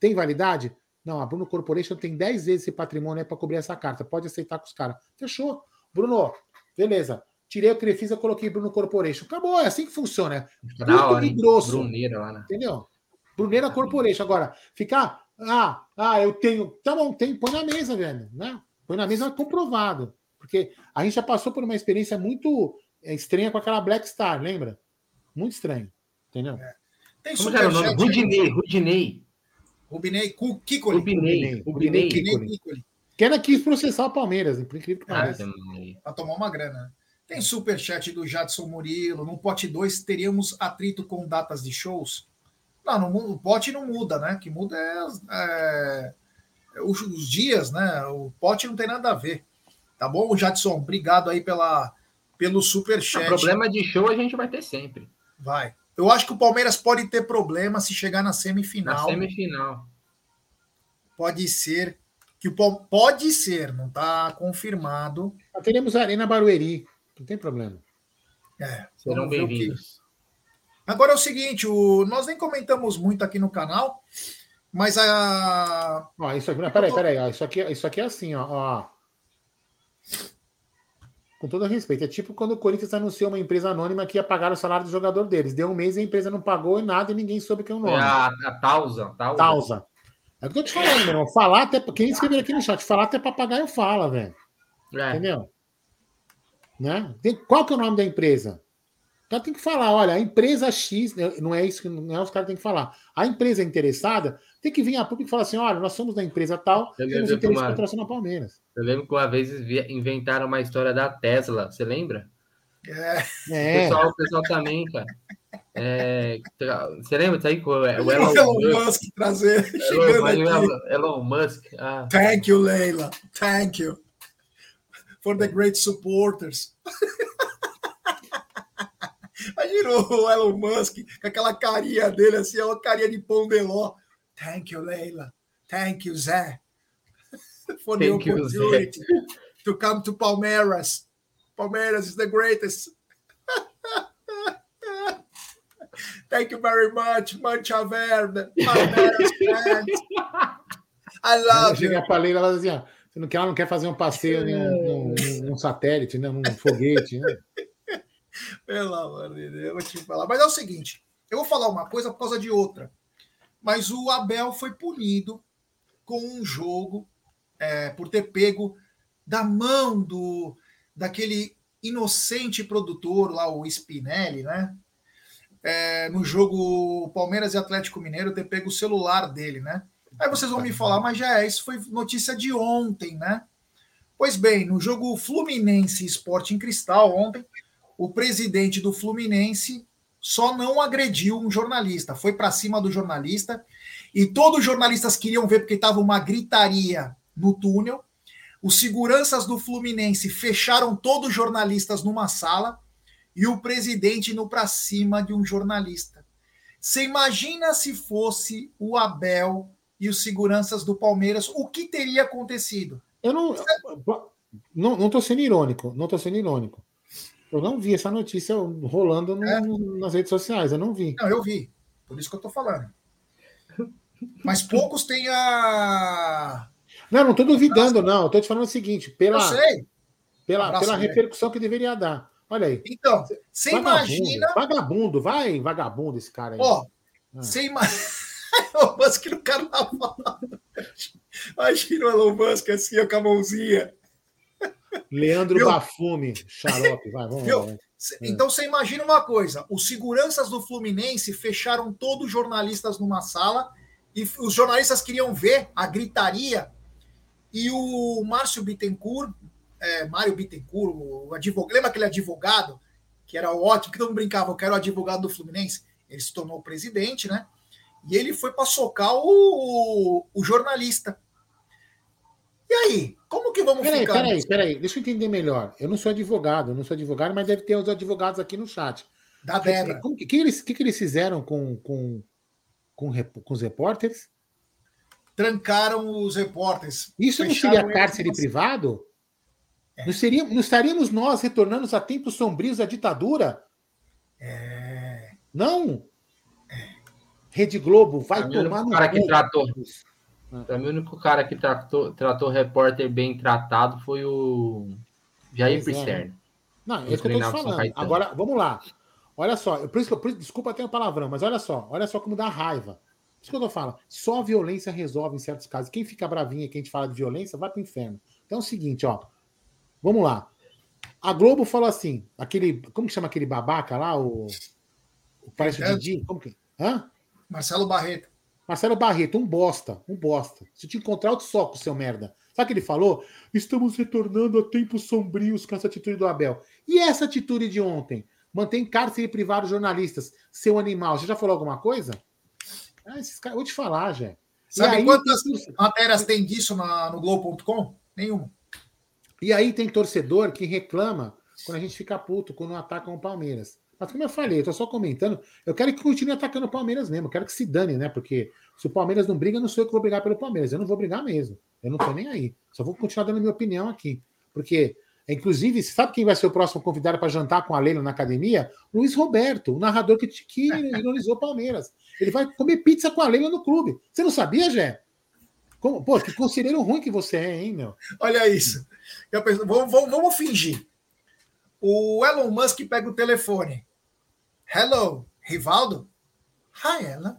Tem validade? Não, a Bruno Corporation tem 10 vezes esse patrimônio para cobrir essa carta. Pode aceitar com os caras. Fechou. Bruno, beleza. Tirei o Crefisa, coloquei Bruno Corporation. Acabou, é assim que funciona. Hein? grosso. Bruneira lá, né? Entendeu? Bruneira Corporation. Agora, ficar. Ah, ah, eu tenho. Tá bom, tem, põe na mesa, velho. Né? Põe na mesa comprovado. Porque a gente já passou por uma experiência muito é, estranha com aquela Black Star, lembra? Muito estranho. Entendeu? Tem Como que era o nome? superchat aí. Rudinei, Rudinei. Rubinei Kikoli. Rubinei. Rubinei, Rubinei. Kikoli. Rubinei Kikoli. Que ela quis processar o Palmeiras, por incrível que Ah, pareça. Pra tomar uma grana. né? Tem superchat do Jadson Murilo. No pote 2 teríamos atrito com datas de shows? Não, não o pote não muda, né? O que muda é, as- é, os, os dias, né? O pote não tem nada a ver. Tá bom, Jadson? Obrigado aí pela, pelo superchat. problema de show a gente vai ter sempre. Vai. Eu acho que o Palmeiras pode ter problema se chegar na Na semifinal. semifinal. Pode ser que o pode ser, não está confirmado. Mas teremos a Arena Barueri. Não tem problema. É, Serão o bem-vindos. Agora é o seguinte, o... nós nem comentamos muito aqui no canal, mas a Ó, isso aqui, não, peraí, peraí, ó, isso aqui, isso aqui é assim, ó, ó. Com todo respeito, é tipo quando o Corinthians anunciou uma empresa anônima que ia pagar o salário do jogador deles. Deu um mês e a empresa não pagou e nada e ninguém soube quem é o nome. a, a Tausa. Tausa. É o que eu tô te falando, meu irmão. Falar até. Quem escrever aqui no chat, falar até papagaio fala, velho. É. Entendeu? Né? Tem- qual que é o nome da empresa? Cara tem que falar, olha, a empresa X, né, não é isso que não é os caras têm que falar. A empresa interessada tem que vir a público e falar assim: olha, nós somos da empresa tal, Eu temos lembro interesse uma- patrocinar o Palmeiras. Eu lembro que uma vez inventaram uma história da Tesla, você lembra? É, O, É, pessoal, o pessoal também, cara. É, tra- você lembra disso aí? com O Elon, o Elon Musk- Musk trazer, Elon, chegando aqui. Elon- Elon Musk. Ah, Thank you, Leila. Thank you. For the great supporters. Imagina o Elon Musk com aquela carinha dele, assim, uma carinha de pão de ló. Thank you, Leila. Thank you, Zé. For the Thank you, Zé. opportunity to come to Palmeiras. Palmeiras is the greatest. Thank you very much, Mancha Verde. Palmeiras fans. I love you. chega pra Leila e ela diz assim: ó, você não quer, ela não quer fazer um passeio num, num satélite, né, num foguete, né? Pelo amor de Deus, eu vou te falar. Mas é o seguinte: eu vou falar uma coisa por causa de outra. Mas o Abel foi punido com um jogo é, por ter pego da mão do daquele inocente produtor lá, o Spinelli, né? É, no jogo Palmeiras e Atlético Mineiro, ter pego o celular dele, né? Aí vocês vão me falar, mas já é, isso foi notícia de ontem, né? Pois bem, no jogo Fluminense Sporting Cristal ontem, o presidente do Fluminense só não agrediu um jornalista, foi para cima do jornalista e todos os jornalistas queriam ver porque estava uma gritaria no túnel. Os seguranças do Fluminense fecharam todos os jornalistas numa sala e o presidente indo para cima de um jornalista. Você imagina se fosse o Abel e os seguranças do Palmeiras, o que teria acontecido? Eu não, não, não tô sendo irônico, não tô sendo irônico. Eu não vi essa notícia rolando no- É? no- nas redes sociais, eu não vi. Não, eu vi. Por isso que eu tô falando. Mas poucos têm a. Não, não tô duvidando, não. Eu tô te falando o seguinte, Eu pela, sei. pela, Abraço, pela repercussão que deveria dar. Olha aí. Então, você imagina. Vagabundo, vai, vagabundo esse cara aí. Ó, Ah. você imagina. Elon Musk no carnaval. Imagina o Elon Musk assim, com a mãozinha. Leandro Viu? Bafume, xarope, vai, vamos Viu? lá. vai. Cê- Então você imagina uma coisa: os seguranças do Fluminense fecharam todos os jornalistas numa sala e os jornalistas queriam ver a gritaria e o Márcio Bittencourt, é, Mário Bittencourt, o advogado, lembra aquele advogado que era ótimo, que todo mundo brincava, que era o advogado do Fluminense? Ele se tornou presidente, né? E ele foi para socar o, o jornalista. E aí, como que vamos Peraí, ficar? peraí, peraí, deixa eu entender melhor. Eu não sou advogado, eu não sou advogado, mas deve ter os advogados aqui no chat. Da Débora. O que, que, eles, que, que eles fizeram com, com, com, rep- com os repórteres? Trancaram os repórteres. Isso não seria cárcere privado? Não, seria, não estaríamos nós retornando a tempos sombrios da ditadura? É. Não? Rede Globo vai o tomar no cara que tratou. Pra mim, o único cara que tratou, tratou repórter bem tratado foi o Jair é, Pisserni. Não, é isso que eu tô te falando. Agora, vamos lá. Olha só, eu- por isso que eu, desculpa até o palavrão, mas olha só, olha só como dá raiva. Por isso que eu tô falando. Só a violência resolve em certos casos. Quem fica bravinho e quem a gente fala de violência, vai pro inferno. Então é o seguinte, ó. Vamos lá. A Globo falou assim, aquele. Como que chama aquele babaca lá? O. o parece o É. Didi? Como que. Hã? Marcelo Barreto. Marcelo Barreto, um bosta, um bosta. Se eu te encontrar, eu te soco, seu merda. Sabe o que ele falou? Estamos retornando a tempos sombrios com essa atitude do Abel. E essa atitude de ontem? Mantém cárcere privado jornalistas. Seu animal, você já falou alguma coisa? Ah, esses caras, vou te falar, já. Sabe quantas matérias tem disso na, no Globo.com? Nenhuma. E aí tem torcedor que reclama quando a gente fica puto, quando atacam o Palmeiras. Mas como eu falei, eu tô só comentando, eu quero que continue atacando o Palmeiras mesmo, eu quero que se dane, né? Porque se o Palmeiras não briga, não sou eu que vou brigar pelo Palmeiras, eu não vou brigar mesmo. Eu não tô nem aí. Só vou continuar dando minha opinião aqui. Porque, inclusive, sabe quem vai ser o próximo convidado para jantar com a Leila na academia? Luiz Roberto, o narrador que, que ironizou o Palmeiras. Ele vai comer pizza com a Leila no clube. Você não sabia, Jé? Como, pô, que conselheiro ruim que você é, hein, meu? Olha isso. Penso, vamos, vamos, vamos fingir. O Elon Musk pega o telefone. Hello, Rivaldo? Hi, Elon.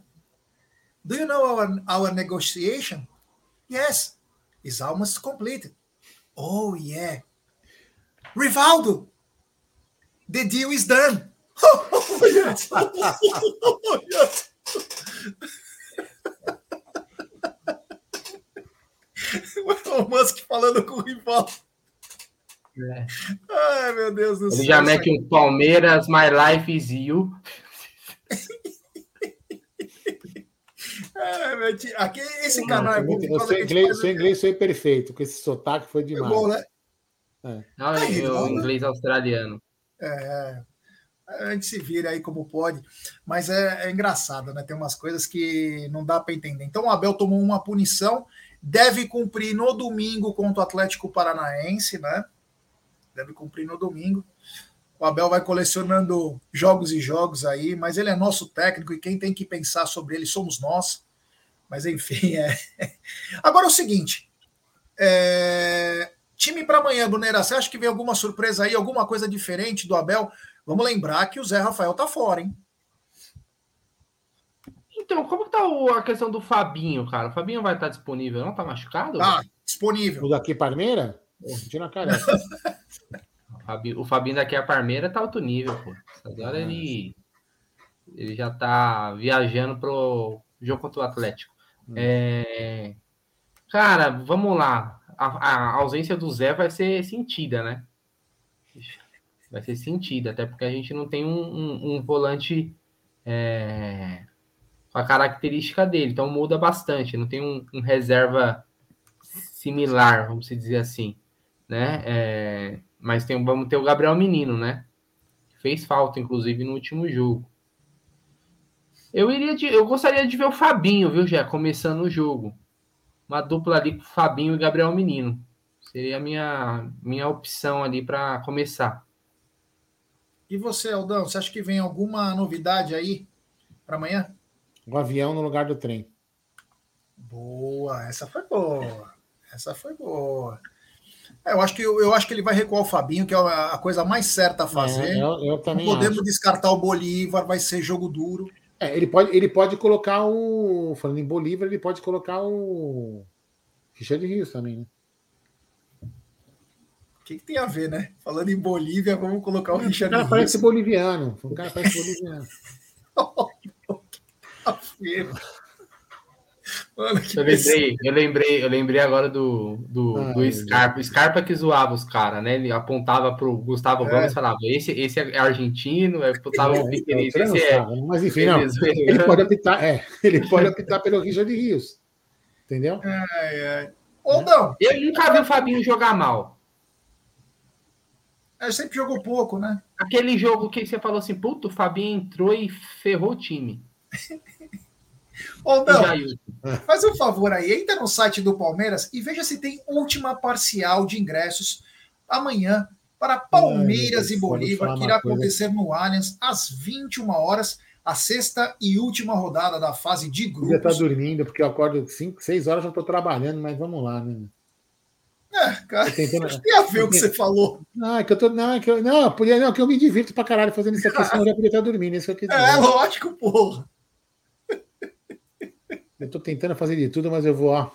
Do you know our, our negotiation? Yes, it's almost completed. Oh, yeah. Rivaldo, the deal is done. o Musk falando com o rival. É. Ai, meu Deus do Ele céu. já mete um Palmeiras, My Life is You. Meu tio, aqui, esse canal é bom. por Eu causa sou que a gente inglês, faz- sou inglês, sou perfeito, com esse sotaque foi É demais. bom, né? Não, Aí, eu, não, né? inglês australiano. É, a gente se vira aí como pode, mas é, é engraçado, né? Tem umas coisas que não dá para entender. Então o Abel tomou uma punição, deve cumprir no domingo contra o Atlético Paranaense, né? Deve cumprir no domingo. O Abel vai colecionando jogos e jogos aí, mas ele é nosso técnico e quem tem que pensar sobre ele somos nós. Mas enfim, é. Agora é o seguinte: é, time para amanhã, Brunera, você acha que vem alguma surpresa aí, alguma coisa diferente do Abel? Vamos lembrar que o Zé Rafael tá fora, hein? Então, como tá o- a questão do Fabinho, cara? O Fabinho vai estar disponível, não? Tá machucado? Tá disponível. O daqui Parmeira? Pô, Tira a careca. O Fabinho, o Fabinho daqui a Parmeira tá alto nível, pô. Agora ele, ele já tá viajando pro jogo contra o Atlético. É, Cara, vamos lá. A, a ausência do Zé vai ser sentida, né? Vai ser sentida, até porque a gente não tem um, um- um volante é, com a característica dele, então muda bastante. Não tem um, um reserva similar, vamos dizer assim, né? É, mas tem, vamos ter o Gabriel Menino, né? Fez falta, inclusive, no último jogo. Eu iria de, eu gostaria de ver o Fabinho, viu, já começando o jogo. Uma dupla ali com Fabinho e Gabriel Menino. Seria a minha, minha opção ali para começar. E você, Aldão, você acha que vem alguma novidade aí para amanhã? O avião no lugar do trem. Boa, essa foi boa. Essa foi boa. É, eu, acho que, eu acho que ele vai recuar o Fabinho, que é a coisa mais certa a fazer. É, eu, eu Não também podemos acho. descartar o Bolívar, vai ser jogo duro. É, ele, pode, ele pode colocar o. Falando em Bolívar, ele pode colocar o. Richard Rios também, né? O que, que tem a ver, né? Falando em Bolívia, vamos colocar o O Richard cara Rios. parece boliviano. O cara parece boliviano. Mano, Eu lembrei, eu lembrei, eu lembrei agora do, do, Ai, do Scarpa. O Scarpa que zoava os caras, né? Ele apontava pro Gustavo É. Gomes e falava: esse, esse é argentino, É, então, Piqueires, você não esse é sabe, Mas enfim, não. Ele pode optar, é, ele pode optar pelo Richard Rios. Entendeu? Ai, ai. Ô, não, Eu nunca vi o Fabinho jogar mal. ele sempre jogou pouco, né? Aquele jogo que você falou assim, puto, o Fabinho entrou e ferrou o time. Ô, O não, Jailson. faz um favor aí, entra no site do Palmeiras e veja se tem última parcial de ingressos amanhã para Palmeiras Ai, e Bolívar, que irá uma coisa. acontecer no Allianz às 21 horas, a sexta e última rodada da fase de Podia estar grupos. dormindo, porque eu acordo 5, 6 horas, já estou trabalhando, mas vamos lá, né? É, cara, tentando- tem a ver o que você falou? Não, é que eu tô. Não, é que eu, não, podia, não, que eu me divirto pra caralho fazendo isso aqui, senão eu já podia estar dormindo. Isso que eu quis dizer. É, lógico, porra. Eu tô tentando fazer de tudo, mas eu vou, ó,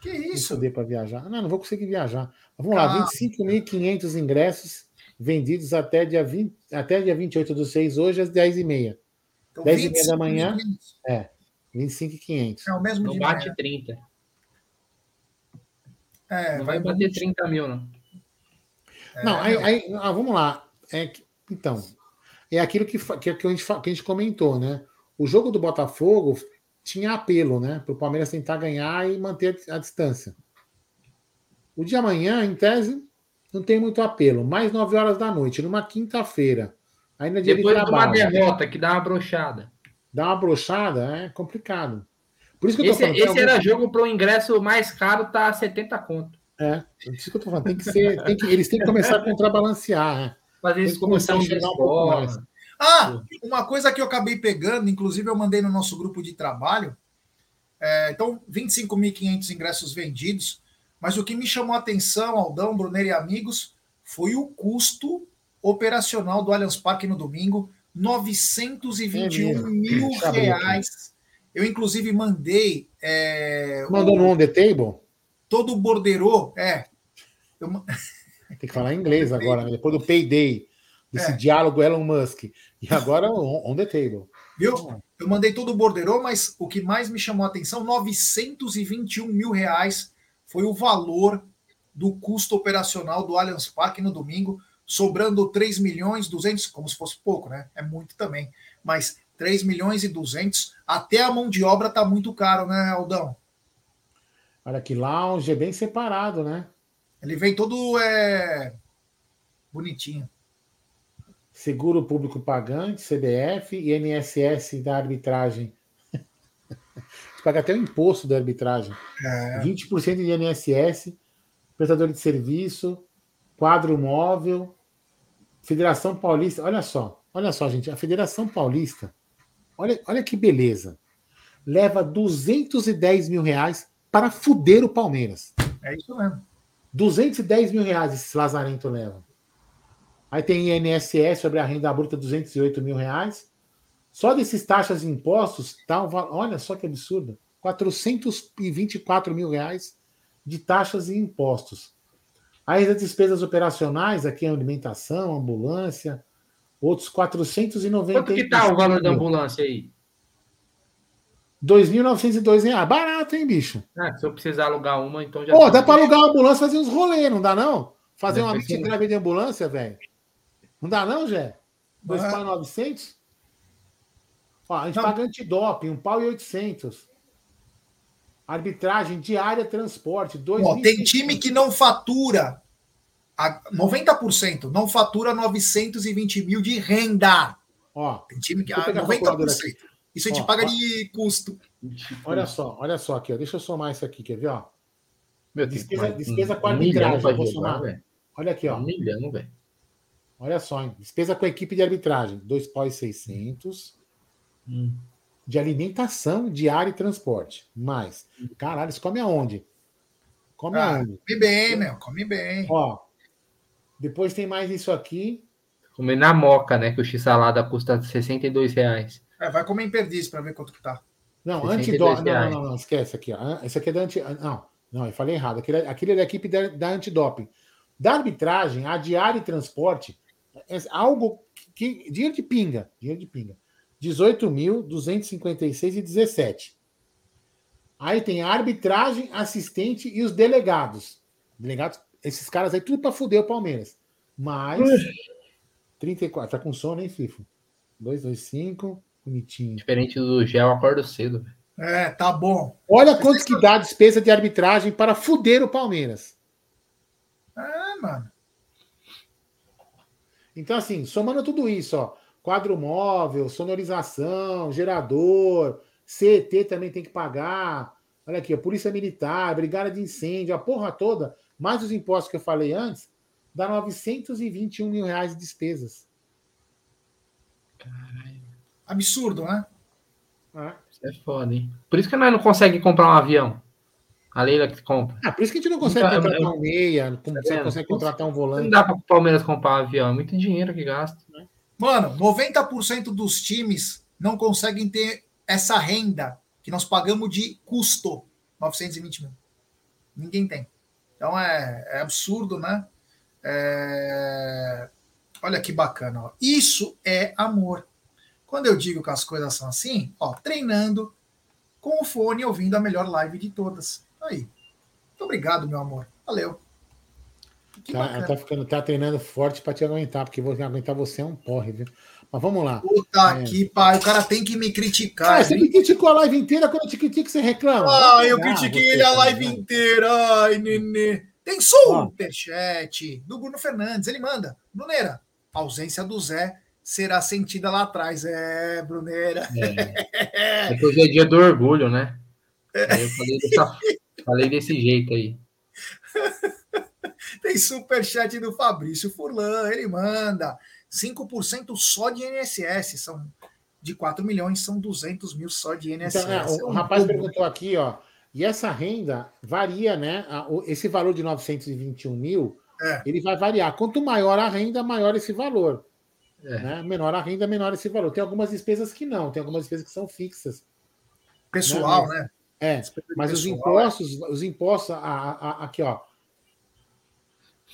Que isso? foder pra viajar. Não, não vou conseguir viajar. Vamos lá, Calma. 25.500 ingressos vendidos até dia, 20, até dia 28 do 6, hoje às 10h30. Então, 10 e meia 25 da manhã. minutos. 25.500. É o mesmo Não de bate manhã. 30. É, Não vai bater 30 mil, não. Não, aí, aí- ah, vamos lá. É, então, é aquilo que, que, que a gente, que a gente comentou, né? O jogo do Botafogo tinha apelo, né? Para o Palmeiras tentar ganhar e manter a distância. O de amanhã, em tese, não tem muito apelo. Mais 9 horas da noite, numa quinta-feira. Ainda dia Depois de de uma derrota que dá uma brochada. Dá uma brochada, é complicado. Por isso que eu tô Esse, falando. tem esse algum- era jogo para o ingresso mais caro, tá 70 conto. É, por isso que eu tô falando. Tem que ser, tem que, eles têm que começar a contrabalancear. né? Fazer que começar a de chegar um pouco mais. Ah, uma coisa que eu acabei pegando, inclusive eu mandei no nosso grupo de trabalho. é, então, 25.500 ingressos vendidos. Mas o que me chamou a atenção, Aldão, Brunner e amigos, foi o custo operacional do Allianz Parque no domingo: 921 É mil reais. Eu, inclusive, mandei é, Mandou no On The Table? todo o borderô. É, eu Tem que falar em inglês agora, né? depois do Payday. Desse é. diálogo Elon Musk. E agora on, on the table. Viu? Eu mandei todo o borderô, mas o que mais me chamou a atenção, 921 mil reais foi o valor do custo operacional do Allianz Parque no domingo, sobrando 3 milhões 200, como se fosse pouco, né? É muito também. Mas 3 milhões e 200, até a mão de obra tá muito caro, né, Aldão? Olha que lounge é bem separado, né? Ele vem todo é, bonitinho. Seguro público pagante, CBF, INSS da arbitragem. paga até o imposto da arbitragem. É. 20% de INSS, prestador de serviço, quadro móvel, Federação Paulista. Olha só, olha só, gente. A Federação Paulista, olha, olha que beleza. Leva 210 mil reais para fuder o Palmeiras. É isso mesmo. 210 mil reais esse Lazarento leva. Aí tem INSS sobre a renda bruta, 208 mil reais. Só desses taxas e impostos, tá, olha só que absurdo, 424 mil reais de taxas e impostos. Aí as despesas operacionais, aqui alimentação, ambulância, outros 490. Quanto que tá o valor da ambulância aí? 2.902 reais. Barato, hein, bicho? Ah, se eu precisar alugar uma, então já. Pô, dá para alugar uma ambulância fazer uns rolês, não dá não? Fazer uma meet grave de ambulância, velho. Não dá não, Jé? 2.900? Ó, a gente não. paga antidoping, um pau e 800. Arbitragem, diária, transporte. Ó, tem time que não fatura. 90% não fatura 920 mil de renda. Ó, tem time que. Ah, 90%. Isso a gente ó, paga ó, de custo. Olha só, olha só aqui, ó. Deixa eu somar isso aqui, quer ver? Ó? Meu despesa, Deus, despesa um, com arbitragem. Um vou somar. Olha aqui, ó. Um milhão, velho. Olha só, hein? despesa com a equipe de arbitragem: dois pós 600. Hum de alimentação diária e transporte. Mais. Caralho, isso come aonde? Come ah, aonde? Come bem, meu, come bem. Ó, depois tem mais isso aqui. Comer na moca, né? Que o x-salada custa 62 reais. É, vai comer em perdiz para ver quanto que tá. Não, antidoping. Não, não, não, esquece aqui. Ó. Esse aqui é da anti. Não, não, eu falei errado. Aquele, aquele é da equipe da, da antidoping. Da arbitragem, a diária e transporte é algo que. Dinheiro de pinga. Dinheiro de pinga. 18.256,17. Aí tem a arbitragem, assistente e os delegados. Delegados, esses caras aí, tudo para fuder o Palmeiras. Mais 34. Tá com sono, hein, Fifo? 225, bonitinho. Diferente do Gel, acordo cedo. É, tá bom. Olha quanto que dá a despesa de arbitragem para fuder o Palmeiras. É, mano. Então, assim, somando tudo isso, ó quadro móvel, sonorização, gerador, CET também tem que pagar. Olha aqui, a Polícia Militar, Brigada de Incêndio, a porra toda, mais os impostos que eu falei antes, dá 921 mil reais de despesas. Caralho. Absurdo, né? É. Isso é foda, hein? Por isso que nós não conseguimos comprar um avião. A Leila que compra. Ah, por isso que a gente não consegue então, contratar um meia, não consegue, tá consegue contratar um volante. Não dá para o Palmeiras comprar um avião, é muito dinheiro que gasta. Né? Mano, 90% dos times não conseguem ter essa renda que nós pagamos de custo, 920 mil. Ninguém tem. Então é, é absurdo, né? É... Olha que bacana. Ó. Isso é amor. Quando eu digo que as coisas são assim, ó, treinando com o fone ouvindo a melhor live de todas. Aí. Muito obrigado, meu amor. Valeu. Tá, tá, ficando, tá treinando forte para te aguentar, porque vou aguentar você é um porre, viu? Mas vamos lá. Puta é. que pai, o cara tem que me criticar. Ah, você me criticou a live inteira, quando eu te critico, você reclama. Ah, eu critiquei ele a live inteira. Ai, nenê. Tem superchat do Bruno Fernandes, ele manda. Bruneira, a ausência do Zé será sentida lá atrás. É, Bruneira. É, é hoje é dia do orgulho, né? É. Eu falei, dessa, falei desse jeito aí. Tem superchat do Fabrício Furlan, ele manda 5% só de INSS, são de 4 milhões, são 200 mil só de INSS. Então, é, o, o rapaz perguntou aqui, ó, e essa renda varia, né? Esse valor de 921 mil, é. ele vai variar. Quanto maior a renda, maior esse valor. É. Né? Menor a renda, menor esse valor. Tem algumas despesas que não, tem algumas despesas que são fixas. Pessoal, né? né? É, mas pessoal, os impostos, os impostos, a, a, aqui, ó,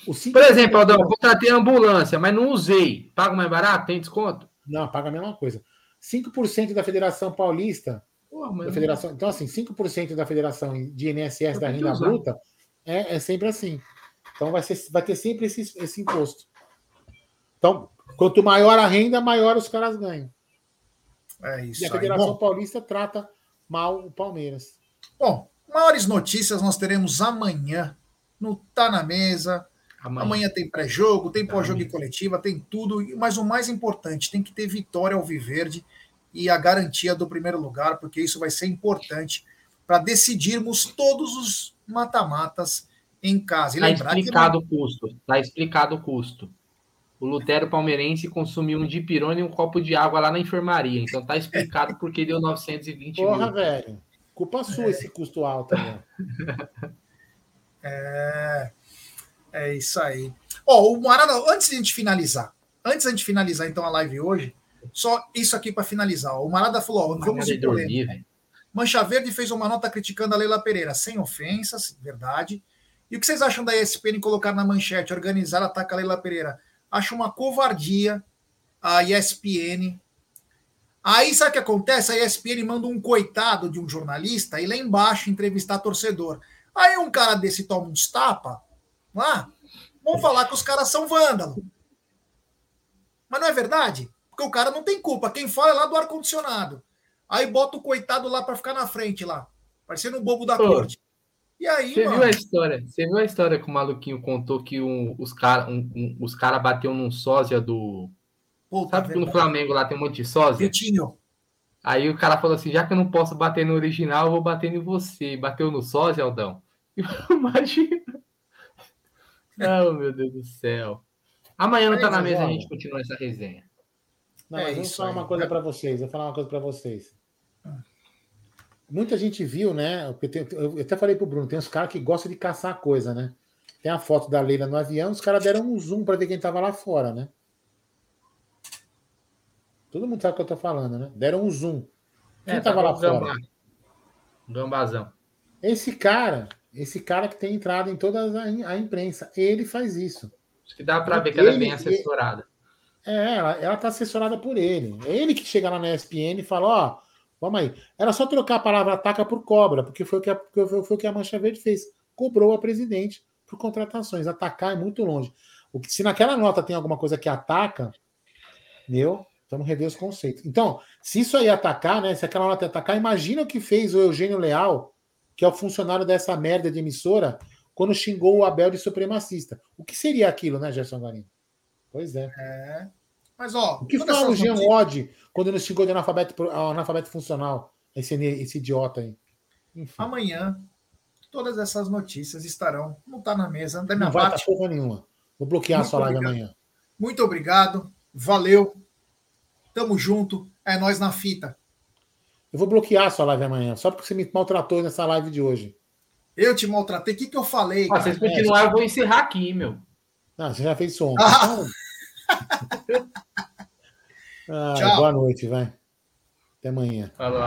Por exemplo, Aldão, eu contratei ambulância, mas não usei. Pago mais barato? Tem desconto? Não, paga a mesma coisa. 5% da Federação Paulista. Porra, da federação, então, assim, 5% da Federação de INSS da renda usar. bruta é, é sempre assim. Então vai, ser, vai ter sempre esse, esse imposto. Então, quanto maior a renda, maior os caras ganham. É isso. E a Federação Paulista trata mal o Palmeiras. Bom, maiores notícias nós teremos amanhã no Tá na Mesa. Amanhã, amanhã tem pré-jogo, tem tá pós-jogo e coletiva, tem tudo. Mas o mais importante, tem que ter vitória ao Viverde e a garantia do primeiro lugar, porque isso vai ser importante para decidirmos todos os mata-matas em casa. Está explicado que... o custo. Está explicado o custo. O Lutero Palmeirense consumiu um dipirona e um copo de água lá na enfermaria. Então tá explicado porque deu 920 Porra, mil. velho. Culpa sua é. esse custo alto. Né? é... é isso aí. Ó, oh, o Marada, antes de a gente finalizar, antes de a gente finalizar então a live hoje, só isso aqui para finalizar. O Marada falou: ó, vamos de polêmica. Mancha Verde fez uma nota criticando a Leila Pereira, sem ofensas, verdade. E o que vocês acham da ESPN colocar na manchete, organizar ataque a Leila Pereira? Acho uma covardia a ESPN. Aí sabe o que acontece? A ESPN manda um coitado de um jornalista e lá embaixo entrevistar torcedor. Aí um cara desse toma uns tapa, lá, vão falar que os caras são vândalos. Mas não é verdade? Porque o cara não tem culpa. Quem fala é lá do ar-condicionado. Aí bota o coitado lá para ficar na frente lá, parecendo um bobo da Pô, corte. E aí, você mano... viu a história? Você viu a história que o maluquinho contou que um, os caras um, um, os cara bateu num sósia do. Puta, Sabe que no Flamengo lá tem um monte de sósia? Vitinho. Aí o cara falou assim: já que eu não posso bater no original, eu vou bater em você. Bateu no sósia, Aldão? Imagina. Oh, meu Deus do céu. Amanhã não tá na mesa, a gente continua essa resenha. Não, é mas vamos falar uma coisa para vocês. Vou falar uma coisa para vocês. Muita gente viu, né? Eu até falei pro Bruno, tem uns caras que gostam de caçar coisa, né? Tem a foto da Leila no avião, os caras deram um zoom para ver quem tava lá fora, né? Todo mundo sabe o que eu tô falando, né? Deram um zoom. Quem é, tava tá lá fora? Gambazão. Esse cara, esse cara que tem entrado em toda a, imprensa, ele faz isso. Acho que dá para ver que ele, ela é bem assessorada. É, ela, ela tá assessorada por ele. É ele que chega lá na ESPN e fala, ó, vamos aí. Era só trocar a palavra ataca por cobra, porque foi o que a, foi, o que a Mancha Verde fez. Cobrou a presidente por contratações. Atacar é muito longe. O que, se naquela nota tem alguma coisa que ataca, meu, vamos rever os conceitos. Então, se isso aí atacar, né? Se aquela nota atacar, imagina o que fez o Eugênio Leal, que é o funcionário dessa merda de emissora, quando xingou o Abel de supremacista. O que seria aquilo, né, Gerson Garim? Pois é. é. Mas, ó. O que fala o Jean Odd quando ele xingou de analfabeto, analfabeto funcional? Esse, esse idiota aí. Enfim. Amanhã, todas essas notícias estarão. Não tá na mesa. Da minha não parte. vai porra nenhuma. Vou bloquear Muito a sua live amanhã. Muito obrigado. Valeu. Tamo junto. É nós na fita. Eu vou bloquear a sua live amanhã, só porque você me maltratou nessa live de hoje. Eu te maltratei? O que, que eu falei? Ah, vocês continuarem, eu vou encerrar aqui, meu. Ah, você já fez som. Ah. ah, Tchau. Boa noite, vai. Até amanhã. Falou.